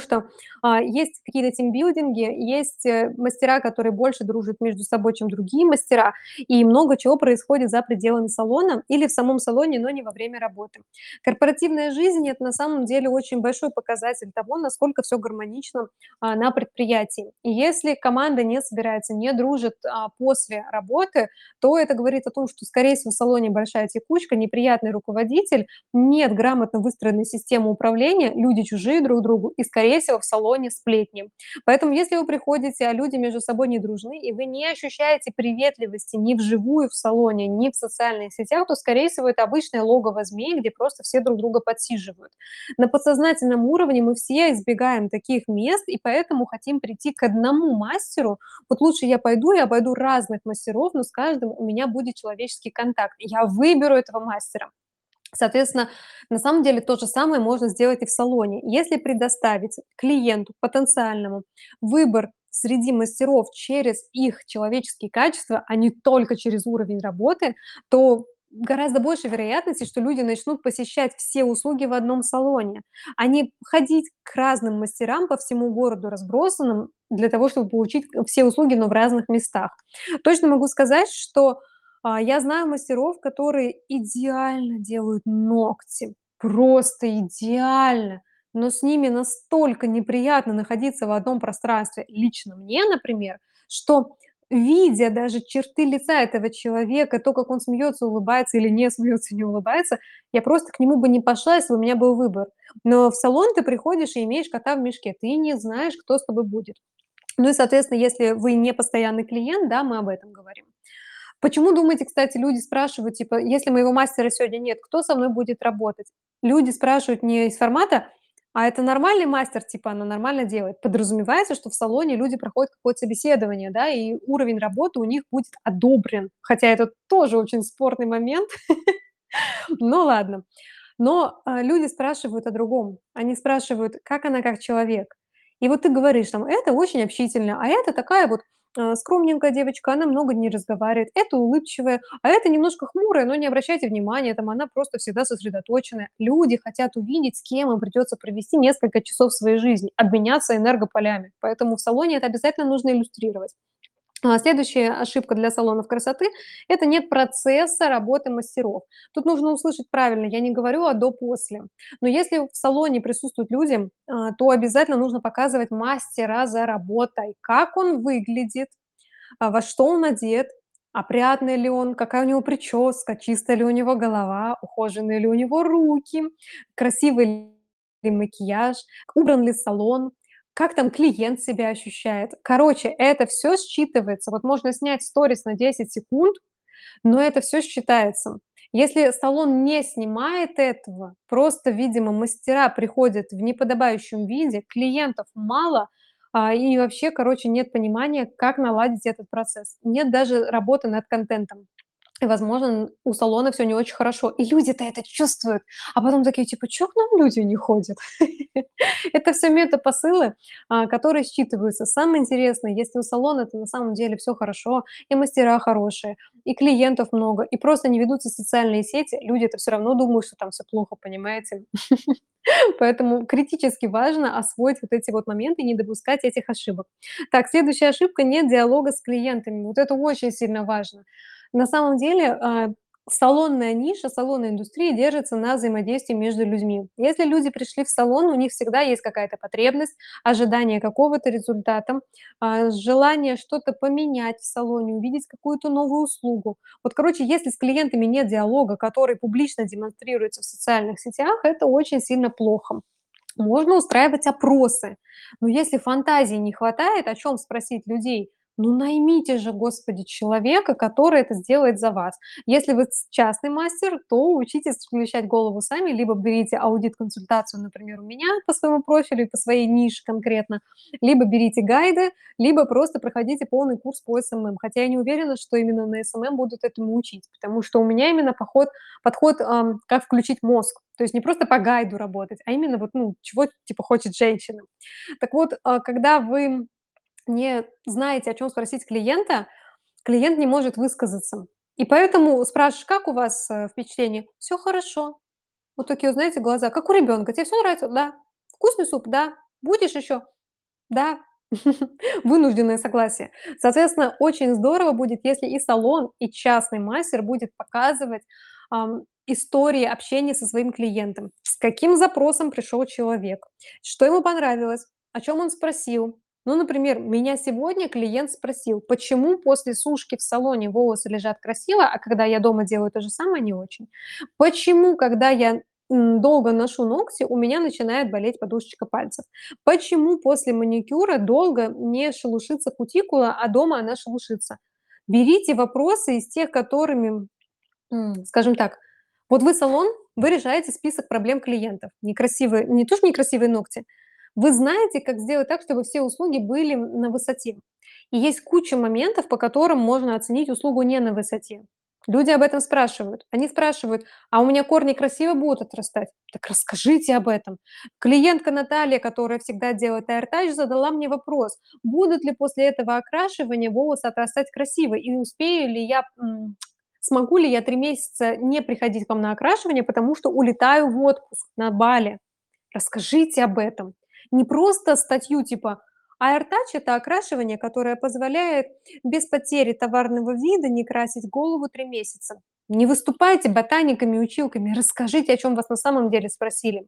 что, а, есть какие-то тимбилдинги, есть, э, мастера, которые больше дружат между собой, чем другие мастера, и много чего происходит за пределами салона или в самом салоне, но не во время работы. Корпоративная жизнь- это на самом деле очень большой показатель того, насколько всё гармонично, а, на предприятии. И если команда не собирается, не дружит, а, после работы, то это говорит о том, что, скорее всего, в салоне большая текучка, неприятный руководитель, нет грамотно выстроенной системы управления, люди чужие друг другу и, скорее всего, в салоне сплетни. Поэтому если вы приходите, а люди между собой не дружны, и вы не ощущаете приветливости ни вживую в салоне, ни в социальных сетях, то, скорее всего, это обычное логово змей, где просто все друг друга подсиживают. На подсознательном уровне мы все избегаем таких мест и поэтому хотим прийти к одному мастеру. Вот лучше я пойду и обойду разных мастеров, но с каждым у меня будет человеческий контакт. Я выберу этого мастера. Соответственно, на самом деле то же самое можно сделать и в салоне. Если предоставить клиенту потенциальному выбор среди мастеров через их человеческие качества, а не только через уровень работы, то гораздо больше вероятности, что люди начнут посещать все услуги в одном салоне, а не ходить к разным мастерам по всему городу разбросанным для того, чтобы получить все услуги, но в разных местах. Точно могу сказать, что, а, я знаю мастеров, которые идеально делают ногти, просто идеально, но с ними настолько неприятно находиться в одном пространстве, лично мне, например, что, видя даже черты лица этого человека, то, как он смеется, улыбается или не смеется, не улыбается, я просто к нему бы не пошла, если бы у меня был выбор. Но в салон ты приходишь и имеешь кота в мешке, ты не знаешь, кто с тобой будет. Ну и, соответственно, если вы не постоянный клиент, да, мы об этом говорим. Почему, думаете, кстати, люди спрашивают, типа: "Если моего мастера сегодня нет, кто со мной будет работать?" Люди спрашивают не из формата: "А это нормальный мастер, типа она нормально делает?" Подразумевается, что в салоне люди проходят какое-то собеседование, да, и уровень работы у них будет одобрен, хотя это тоже очень спорный момент. Ну ладно. Но, а, люди спрашивают о другом. Они спрашивают, как она как человек. И вот ты говоришь там: "Это очень общительная, а это такая вот, скромненькая девочка, она много не разговаривает, это улыбчивая, а это немножко хмурая, но не обращайте внимания, там она просто всегда сосредоточенная". Люди хотят увидеть, с кем им придется провести несколько часов своей жизни, обменяться энергополями, поэтому в салоне это обязательно нужно иллюстрировать. А, следующая ошибка для салонов красоты- это нет процесса работы мастеров. Тут нужно услышать правильно, я не говорю о до-после. Но если в салоне присутствуют люди, а, то обязательно нужно показывать мастера за работой, как он выглядит, а, во что он одет, опрятный ли он, какая у него прическа, чистая ли у него голова, ухоженные ли у него руки, красивый ли макияж, убран ли салон, как там клиент себя ощущает. Короче, это всё считывается. Вот можно снять сторис на 10 секунд, но это всё считается. Если салон не снимает этого, просто, видимо, мастера приходят в неподобающем виде, клиентов мало, а, и вообще, короче, нет понимания, как наладить этот процесс. Нет даже работы над контентом. И, возможно, у салона всё не очень хорошо. И люди-то это чувствуют, а потом такие типа: "Чё к нам люди не ходят?" Это всё мета-посылы, а, которые считываются. Самое интересное, если у салона-то на самом деле всё хорошо, и мастера хорошие, и клиентов много, и просто не ведутся социальные сети, люди-то всё равно думают, что там всё плохо, понимаете? Поэтому критически важно освоить вот эти вот моменты и не допускать этих ошибок. Так, следующая ошибка- нет диалога с клиентами. Вот это очень сильно важно. На самом деле, а, салонная ниша, салонная индустрия держится на взаимодействии между людьми. Если люди пришли в салон, у них всегда есть какая-то потребность, ожидание какого-то результата, а, желание что-то поменять в салоне, увидеть какую-то новую услугу. Вот, короче, если с клиентами нет диалога, который публично демонстрируется в социальных сетях, это очень сильно плохо. Можно устраивать опросы, но если фантазии не хватает, о чём спросить людей, Ну, наймите же, господи, человека, который это сделает за вас. Если вы частный мастер, то учитесь включать голову сами, либо берите аудит-консультацию, например, у меня по своему профилю и по своей нише конкретно, либо берите гайды, либо просто проходите полный курс по СММ. Хотя я не уверена, что именно на СММ будут этому учить, потому что у меня именно поход подход, ам, как включить мозг. То есть не просто по гайду работать, а именно вот, ну, чего типа хочет женщина. Так вот, а, когда вы не знаете, о чем спросить клиента, клиент не может высказаться. И поэтому спрашиваешь: "Как у вас, э, впечатление?" "Всё хорошо". Вот такие знаете, глаза, как у ребенка. "Тебе всё нравится?" "Да". "Вкусный суп?" "Да". "Будешь еще?" "Да". Вынужденное согласие. Соответственно, очень здорово будет, если и салон, и частный мастер будет показывать, истории общения со своим клиентом. С каким запросом пришел человек, что ему понравилось, о чем он спросил. Ну, например, меня сегодня клиент спросил: "Почему после сушки в салоне волосы лежат красиво, а когда я дома делаю то же самое- не очень? Почему, когда я, долго ношу ногти, у меня начинает болеть подушечка пальцев? Почему после маникюра долго не шелушится кутикула, а дома она шелушится?" Берите вопросы из тех, которыми, скажем так, вот вы салон, вы решаете список проблем клиентов. Некрасивые не то что некрасивые ногти, вы знаете, как сделать так, чтобы все услуги были на высоте. И есть куча моментов, по которым можно оценить услугу не на высоте. Люди об этом спрашивают. Они спрашивают: "А у меня корни красиво будут отрастать?" Так расскажите об этом. Клиентка Наталья, которая всегда делает аиртач, задала мне вопрос: "Будут ли после этого окрашивания волосы отрастать красиво и успею ли я, смогу ли я 3 месяца не приходить к вам на окрашивание, потому что улетаю в отпуск на Бали?" Расскажите об этом. Не просто статью типа: "Аиртач- это окрашивание, которое позволяет без потери товарного вида не красить голову 3 месяца". Не выступайте ботаниками, училками, расскажите, о чем вас на самом деле спросили.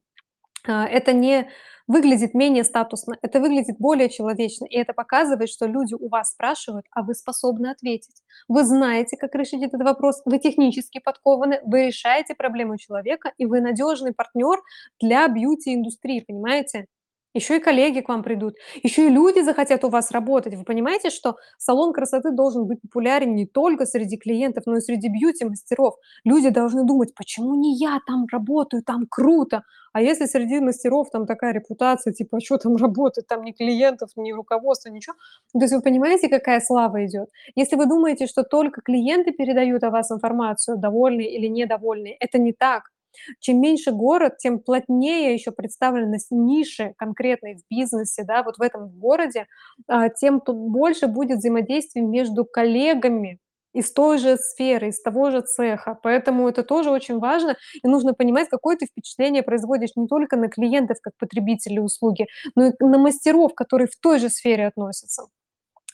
А, это не выглядит менее статусно, это выглядит более человечно, и это показывает, что люди у вас спрашивают, а вы способны ответить. Вы знаете, как решить этот вопрос, вы технически подкованы, вы решаете проблему человека, и вы надежный партнер для бьюти-индустрии, понимаете? Еще и коллеги к вам придут, еще и люди захотят у вас работать. Вы понимаете, что салон красоты должен быть популярен не только среди клиентов, но и среди бьюти-мастеров. Люди должны думать: "Почему не я там работаю, там круто?" А если среди мастеров там такая репутация, типа: "А чё там работать, там ни клиентов, ни руководства, ничего". То есть вы понимаете, какая слава идет? Если вы думаете, что только клиенты передают о вас информацию, довольны или недовольны, это не так. Чем меньше город, тем плотнее еще представленность ниши конкретной в бизнесе, да, вот в этом городе, а, тем тут больше будет взаимодействий между коллегами из той же сферы, из того же цеха. Поэтому это тоже очень важно, и нужно понимать, какое ты впечатление производишь не только на клиентов как потребителей услуги, но и на мастеров, которые в той же сфере относятся.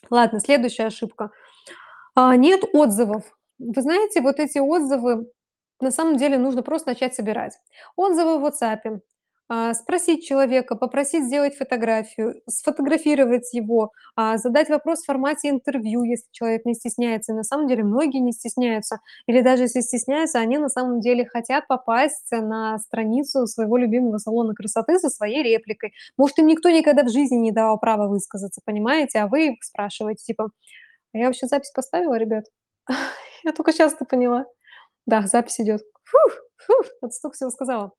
Ладно, следующая ошибка. А, нет отзывов. Вы знаете, вот эти отзывы на самом деле нужно просто начать собирать. Отзывы в "Ватсапе", а, спросить человека, попросить сделать фотографию, сфотографировать его, а, задать вопрос в формате интервью, если человек не стесняется. И на самом деле многие не стесняются, или даже если стесняются, они на самом деле хотят попасть на страницу своего любимого салона красоты со своей репликой. Может, им никто никогда в жизни не давал права высказаться, понимаете, а вы спрашиваете типа: "А я вообще запись поставила, ребят? Я только это поняла". Да, запись идет. Фух, фух, вот столько всего сказала.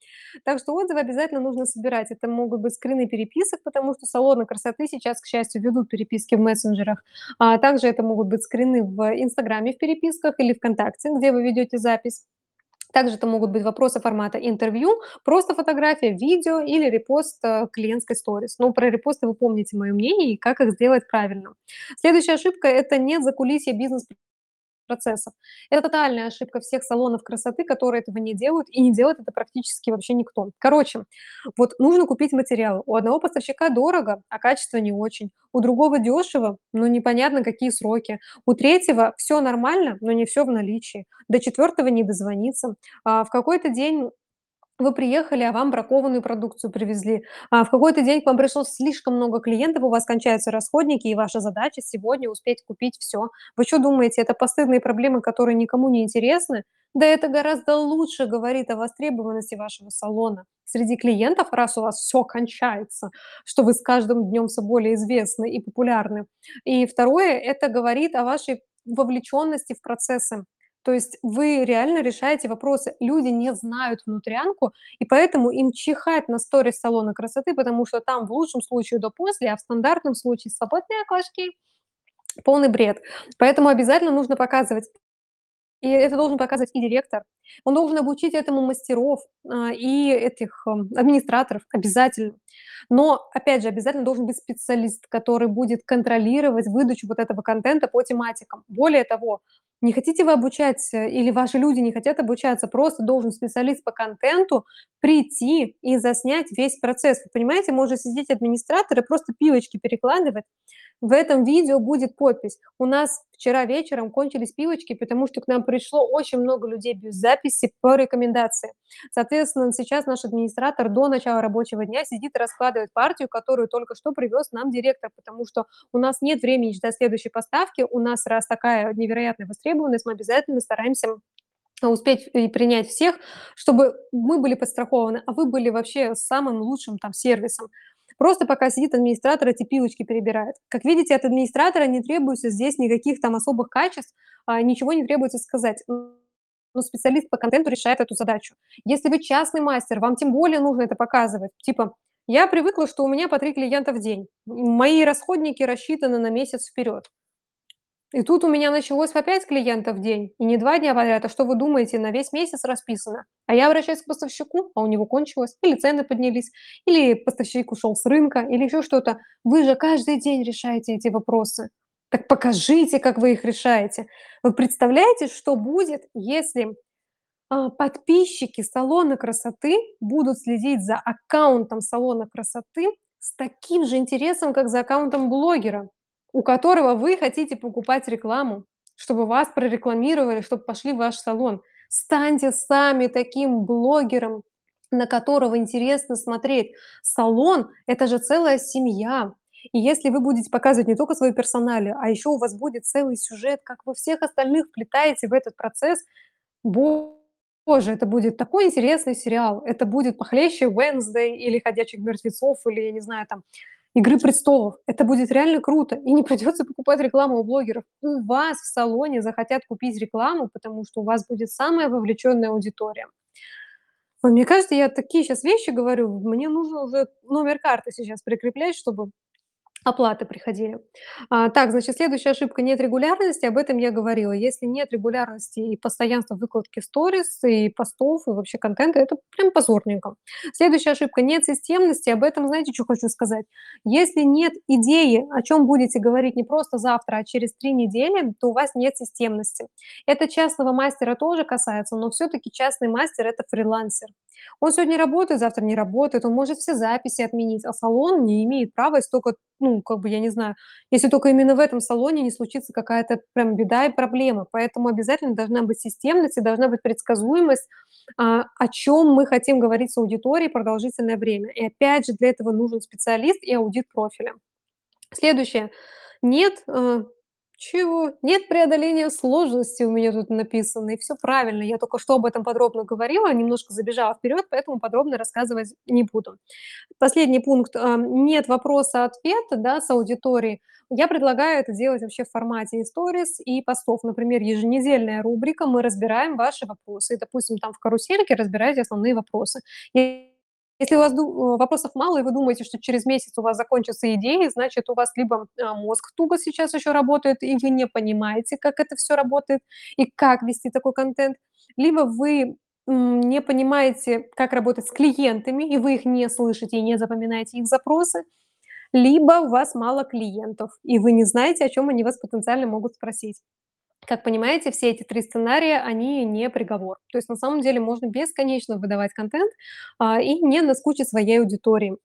Так что отзывы обязательно нужно собирать. Это могут быть скрины переписок, потому что салоны красоты сейчас, к счастью, ведут переписки в мессенджерах. А также это могут быть скрины в "Инстаграме" в переписках или "ВКонтакте", где вы ведете запись. Также это могут быть вопросы формата интервью, просто фотография, видео или репост, э, клиентской сторис. Но про репосты вы помните мое мнение и как их сделать правильно. Следующая ошибка- это нет закулисья бизнес-процессов. Это тотальная ошибка всех салонов красоты, которые этого не делают, и не делает это практически вообще никто. Короче, вот нужно купить материалы. У одного поставщика дорого, а качество не очень. У другого дешево, но непонятно какие сроки. У третьего всё нормально, но не всё в наличии. До четвертого не дозвониться. А, в какой-то день Вы приехали, а вам бракованную продукцию привезли. А в какой-то день к вам пришло слишком много клиентов, у вас кончаются расходники, и ваша задача сегодня успеть купить всё. Вы чё думаете, это постыдные проблемы, которые никому не интересны? Да это гораздо лучше говорит о востребованности вашего салона среди клиентов, раз у вас всё кончается, что вы с каждым днём всё более известны и популярны. И второе- это говорит о вашей вовлечённости в процессы. То есть вы реально решаете вопросы. Люди не знают внутрянку, и поэтому им чихать на сторис салона красоты, потому что там в лучшем случае до-после, а в стандартном случае свободные окошки. Полный бред. Поэтому обязательно нужно показывать. И это должен показывать и директор. Он должен обучить этому мастеров, а, и этих, ам, администраторов обязательно. Но, опять же, обязательно должен быть специалист, который будет контролировать выдачу вот этого контента по тематикам. Более того, не хотите вы обучать, э, или ваши люди не хотят обучаться, просто должен специалист по контенту прийти и заснять весь процесс. Вы понимаете, может сидеть администратор и просто пилочки перекладывать. В этом видео будет подпись: "У нас вчера вечером кончились пилочки, потому что к нам пришло очень много людей без записи по рекомендации". Соответственно, сейчас наш администратор до начала рабочего дня сидит и раскладывает партию, которую только что привёз нам директор, потому что у нас нет времени ждать следующей поставки. У нас, раз такая невероятная востребованность, мы обязательно стараемся успеть и принять всех, чтобы мы были подстрахованы, а вы были вообще самым лучшим там сервисом. Просто пока сидит администратор, эти пилочки перебирает. Как видите, от администратора не требуется здесь никаких там особых качеств, а, ничего не требуется сказать. Но специалист по контенту решает эту задачу. Если вы частный мастер, вам тем более нужно это показывать. Типа: "Я привыкла, что у меня по 3 клиента в день. Мои расходники рассчитаны на месяц вперед". И тут у меня началось по 5 клиентов в день, и не 2 дня подряд, а что вы думаете, на весь месяц расписано. А я обращаюсь к поставщику, а у него кончилось, или цены поднялись, или поставщик ушёл с рынка, или ещё что-то. Вы же каждый день решаете эти вопросы. Так покажите, как вы их решаете. Вы представляете, что будет, если, а, подписчики салона красоты будут следить за аккаунтом салона красоты с таким же интересом, как за аккаунтом блогера, у которого вы хотите покупать рекламу, чтобы вас прорекламировали, чтоб пошли в ваш салон. Станьте сами таким блогером, на которого интересно смотреть. Салон- это же целая семья. И если вы будете показывать не только свою персоналию, а ещё у вас будет целый сюжет, как вы всех остальных вплетаете в этот процесс, боже, это будет такой интересный сериал. Это будет похлеще "Wednesday" или "Ходячих мертвецов", или, я не знаю, там, "Игры престолов". Это будет реально круто, и не придётся покупать рекламу у блогеров. У вас в салоне захотят купить рекламу, потому что у вас будет самая вовлечённая аудитория. Мне кажется, я такие щас вещи говорю, мне нужно уже номер карты сейчас прикреплять, чтобы оплаты приходили. А, так, значит, следующая ошибка- нет регулярности. Об этом я говорила. Если нет регулярности и постоянства выкладки сторис, и постов, и вообще контента, это прям позорненько. Следующая ошибка- нет системности. Об этом знаете, чё хочу сказать? Если нет идеи, о чём будете говорить не просто завтра, а через 3 недели, то у вас нет системности. Это частного мастера тоже касается, но всё-таки частный мастер- это фрилансер. Он сегодня работает, завтра не работает, он может все записи отменить, а салон не имеет права, если тока, ну, как бы, я не знаю, если тока именно в этом салоне не случится какая-то прям беда и проблема. Поэтому обязательно должна быть системность и должна быть предсказуемость, а, о чём мы хотим говорить с аудиторией продолжительное время. И опять же, для этого нужен специалист и аудит профиля. Следующее. Нет, э чего? Нет преодоления сложностей, у меня тут написано, и всё правильно. Я тока что об этом подробно говорила, немножко забежала вперёд, поэтому подробно рассказывать не буду. Последний пункт, ам, нет вопроса-ответа, да, с аудиторией. Я предлагаю это делать вообще в формате сторис, и постов. Например, еженедельная рубрика, мы разбираем ваши вопросы. И, допустим, там в карусельке разбираете основные вопросы. Если у вас э, вопросов мало, и вы думаете, что через месяц у вас закончатся идеи, значит, у вас либо, а, мозг туго сейчас ещё работает, и вы не понимаете, как это всё работает и как вести такой контент, либо вы, не понимаете, как работать с клиентами, и вы их не слышите и не запоминаете их запросы, либо у вас мало клиентов, и вы не знаете, о чём они вас потенциально могут спросить. Как понимаете, все эти 3 сценария, они не приговор. То есть на самом деле можно бесконечно выдавать контент, а, и не наскучить своей аудитории.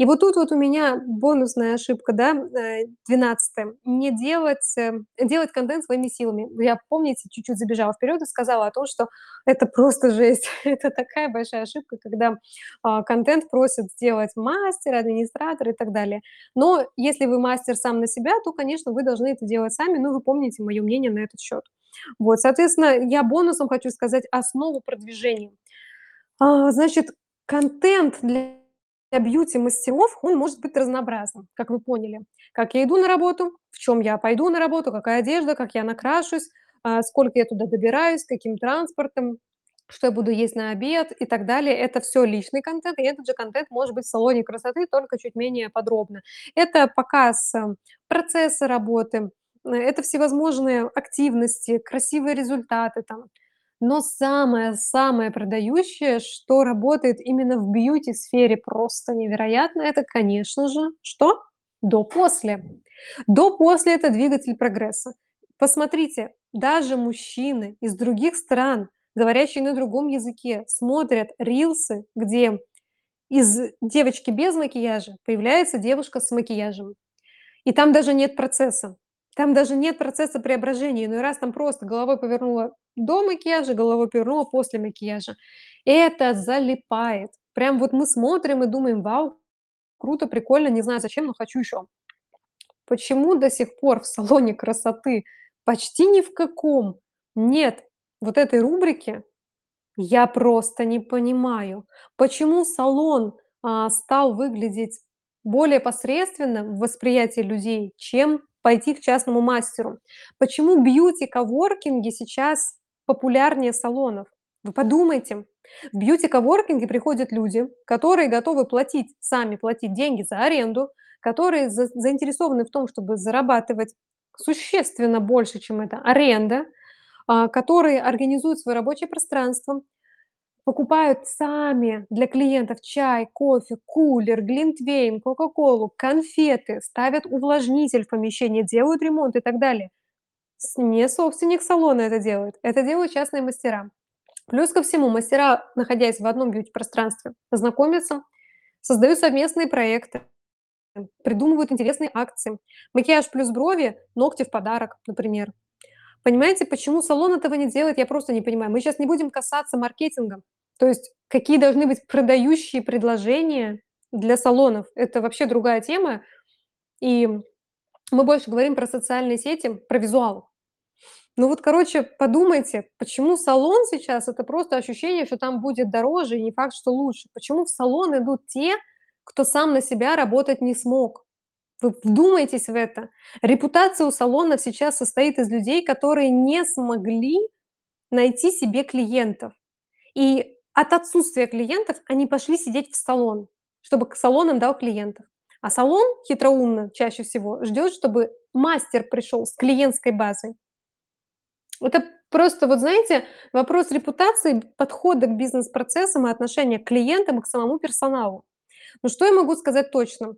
И вот тут вот у меня бонусная ошибка, да, э, 12. Не делать, э, делать контент своими силами. Я, помните, чуть-чуть забежала вперед и сказала о том, что это просто жесть. Это такая большая ошибка, когда, а, контент просят сделать мастер, администратор и так далее. Но если вы мастер сам на себя, то, конечно, вы должны это делать сами. Ну, вы помните моё мнение на этот счёт. Вот, соответственно, я бонусом хочу сказать основу продвижения. А, значит, контент для бьюти-мастеров, он может быть разнообразным, как вы поняли. Как я иду на работу, в чём я пойду на работу, какая одежда, как я накрашусь, а, сколько я туда добираюсь, каким транспортом, что я буду есть на обед и так далее. Это всё личный контент, и этот же контент может быть в салоне красоты, только чуть менее подробно. Это показ, э, процесса работы, э, это всевозможные активности, красивые результаты там. Но самое-самое продающее, что работает именно в бьюти-сфере просто невероятно, это, конечно же, что? До-после. До-после- это двигатель прогресса. Посмотрите, даже мужчины из других стран, говорящие на другом языке, смотрят рилсы, где из девочки без макияжа появляется девушка с макияжем. И там даже нет процесса. Там даже нет процесса преображения. Иной раз там просто головой повернула до макияжа, головой повернула после макияжа. Это залипает. Прям вот мы смотрим и думаем: "Вау, круто, прикольно, не знаю зачем, но хочу ещё". Почему до сих пор в салоне красоты почти ни в каком нет вот этой рубрики, я просто не понимаю. Почему салон, а, стал выглядеть более посредственно в восприятии людей, чем пойти к частному мастеру? Почему бьюти-коворкинги сейчас популярнее салонов? Вы подумайте. В бьюти-коворкинги приходят люди, которые готовы платить, сами платить деньги за аренду, которые за заинтересованы в том, чтобы зарабатывать существенно больше, чем эта аренда, а, которые организуют своё рабочее пространство, покупают сами для клиентов чай, кофе, кулер, глинтвейн, кока-колу, конфеты, ставят увлажнитель в помещении, делают ремонт и так далее. Не собственник салона это делает, это делают частные мастера. Плюс ко всему, мастера, находясь в одном бьюти-пространстве, знакомятся, создают совместные проекты, придумывают интересные акции. Макияж плюс брови, ногти в подарок, например. Понимаете, почему салон этого не делает, я просто не понимаю. Мы щас не будем касаться маркетинга. То есть какие должны быть продающие предложения для салонов- это вообще другая тема. И мы больше говорим про социальные сети, про визуал. Ну вот, короче, подумайте, почему салон сейчас- это просто ощущение, что там будет дороже и не факт, что лучше. Почему в салон идут те, кто сам на себя работать не смог? Вы вдумайтесь в это. Репутация у салонов сейчас состоит из людей, которые не смогли найти себе клиентов. И от отсутствия клиентов они пошли сидеть в салон, чтобы к салон им дал клиентов. А салон хитроумно чаще всего ждёт, чтобы мастер пришёл с клиентской базой. Это просто, вот знаете, вопрос репутации, подхода к бизнес-процессам и отношения к клиентам и к самому персоналу. Но что я могу сказать точно?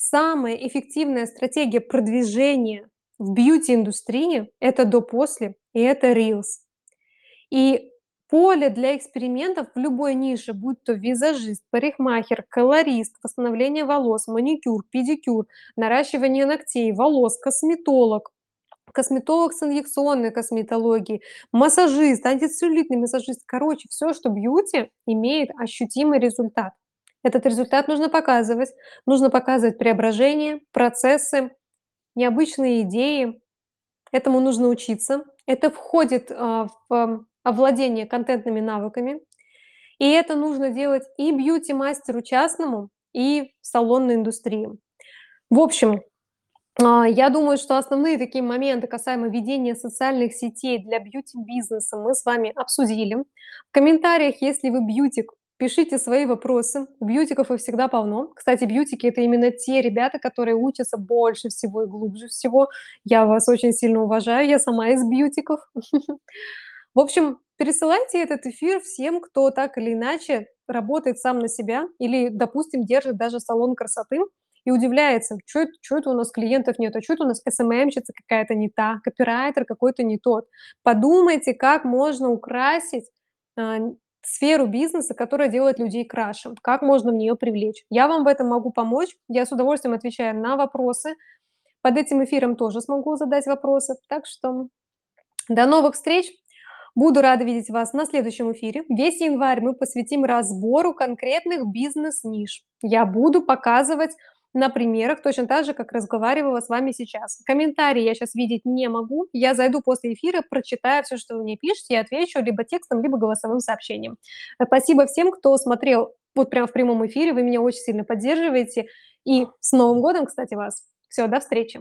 Самая эффективная стратегия продвижения в бьюти-индустрии- это до-после, и это рилс. И поле для экспериментов в любой нише, будь то визажист, парикмахер, колорист, восстановление волос, маникюр, педикюр, наращивание ногтей, волос, косметолог, косметолог с инъекционной косметологией, массажист, антицеллюлитный массажист. Короче, всё, что бьюти имеет ощутимый результат. Этот результат нужно показывать. Нужно показывать преображение, процессы, необычные идеи. Этому нужно учиться. Это входит, а, в овладение контентными навыками. И это нужно делать и бьюти-мастеру частному, и салонной индустрии. В общем, а, я думаю, что основные такие моменты касаемо ведения социальных сетей для бьюти-бизнеса мы с вами обсудили. В комментариях, если вы бьютик, пишите свои вопросы. Бьютиков их всегда полно. Кстати, бьютики- это именно те ребята, которые учатся больше всего и глубже всего. Я вас очень сильно уважаю, я сама из бьютиков. В общем, пересылайте этот эфир всем, кто так или иначе работает сам на себя или, допустим, держит даже салон красоты и удивляется: "Чё эт чё это у нас клиентов нет? А чё это у нас эсэмэмщица какая-то не та, копирайтер какой-то не тот?" Подумайте, как можно украсить, а, сферу бизнеса, которая делает людей краше, как можно в нее привлечь. Я вам в этом могу помочь, я с удовольствием отвечаю на вопросы. Под этим эфиром тоже смогу задать вопросы. Так что до новых встреч! Буду рада видеть вас на следующем эфире. Весь январь мы посвятим разбору конкретных бизнес-ниш. Я буду показывать на примерах, точно так же, как разговаривала с вами сейчас. Комментарии я сейчас видеть не могу. Я зайду после эфира, прочитаю все, что вы мне пишете, и отвечу либо текстом, либо голосовым сообщением. Спасибо всем, кто смотрел вот прямо в прямом эфире. Вы меня очень сильно поддерживаете. И с Новым годом, кстати, вас. Все, до встречи.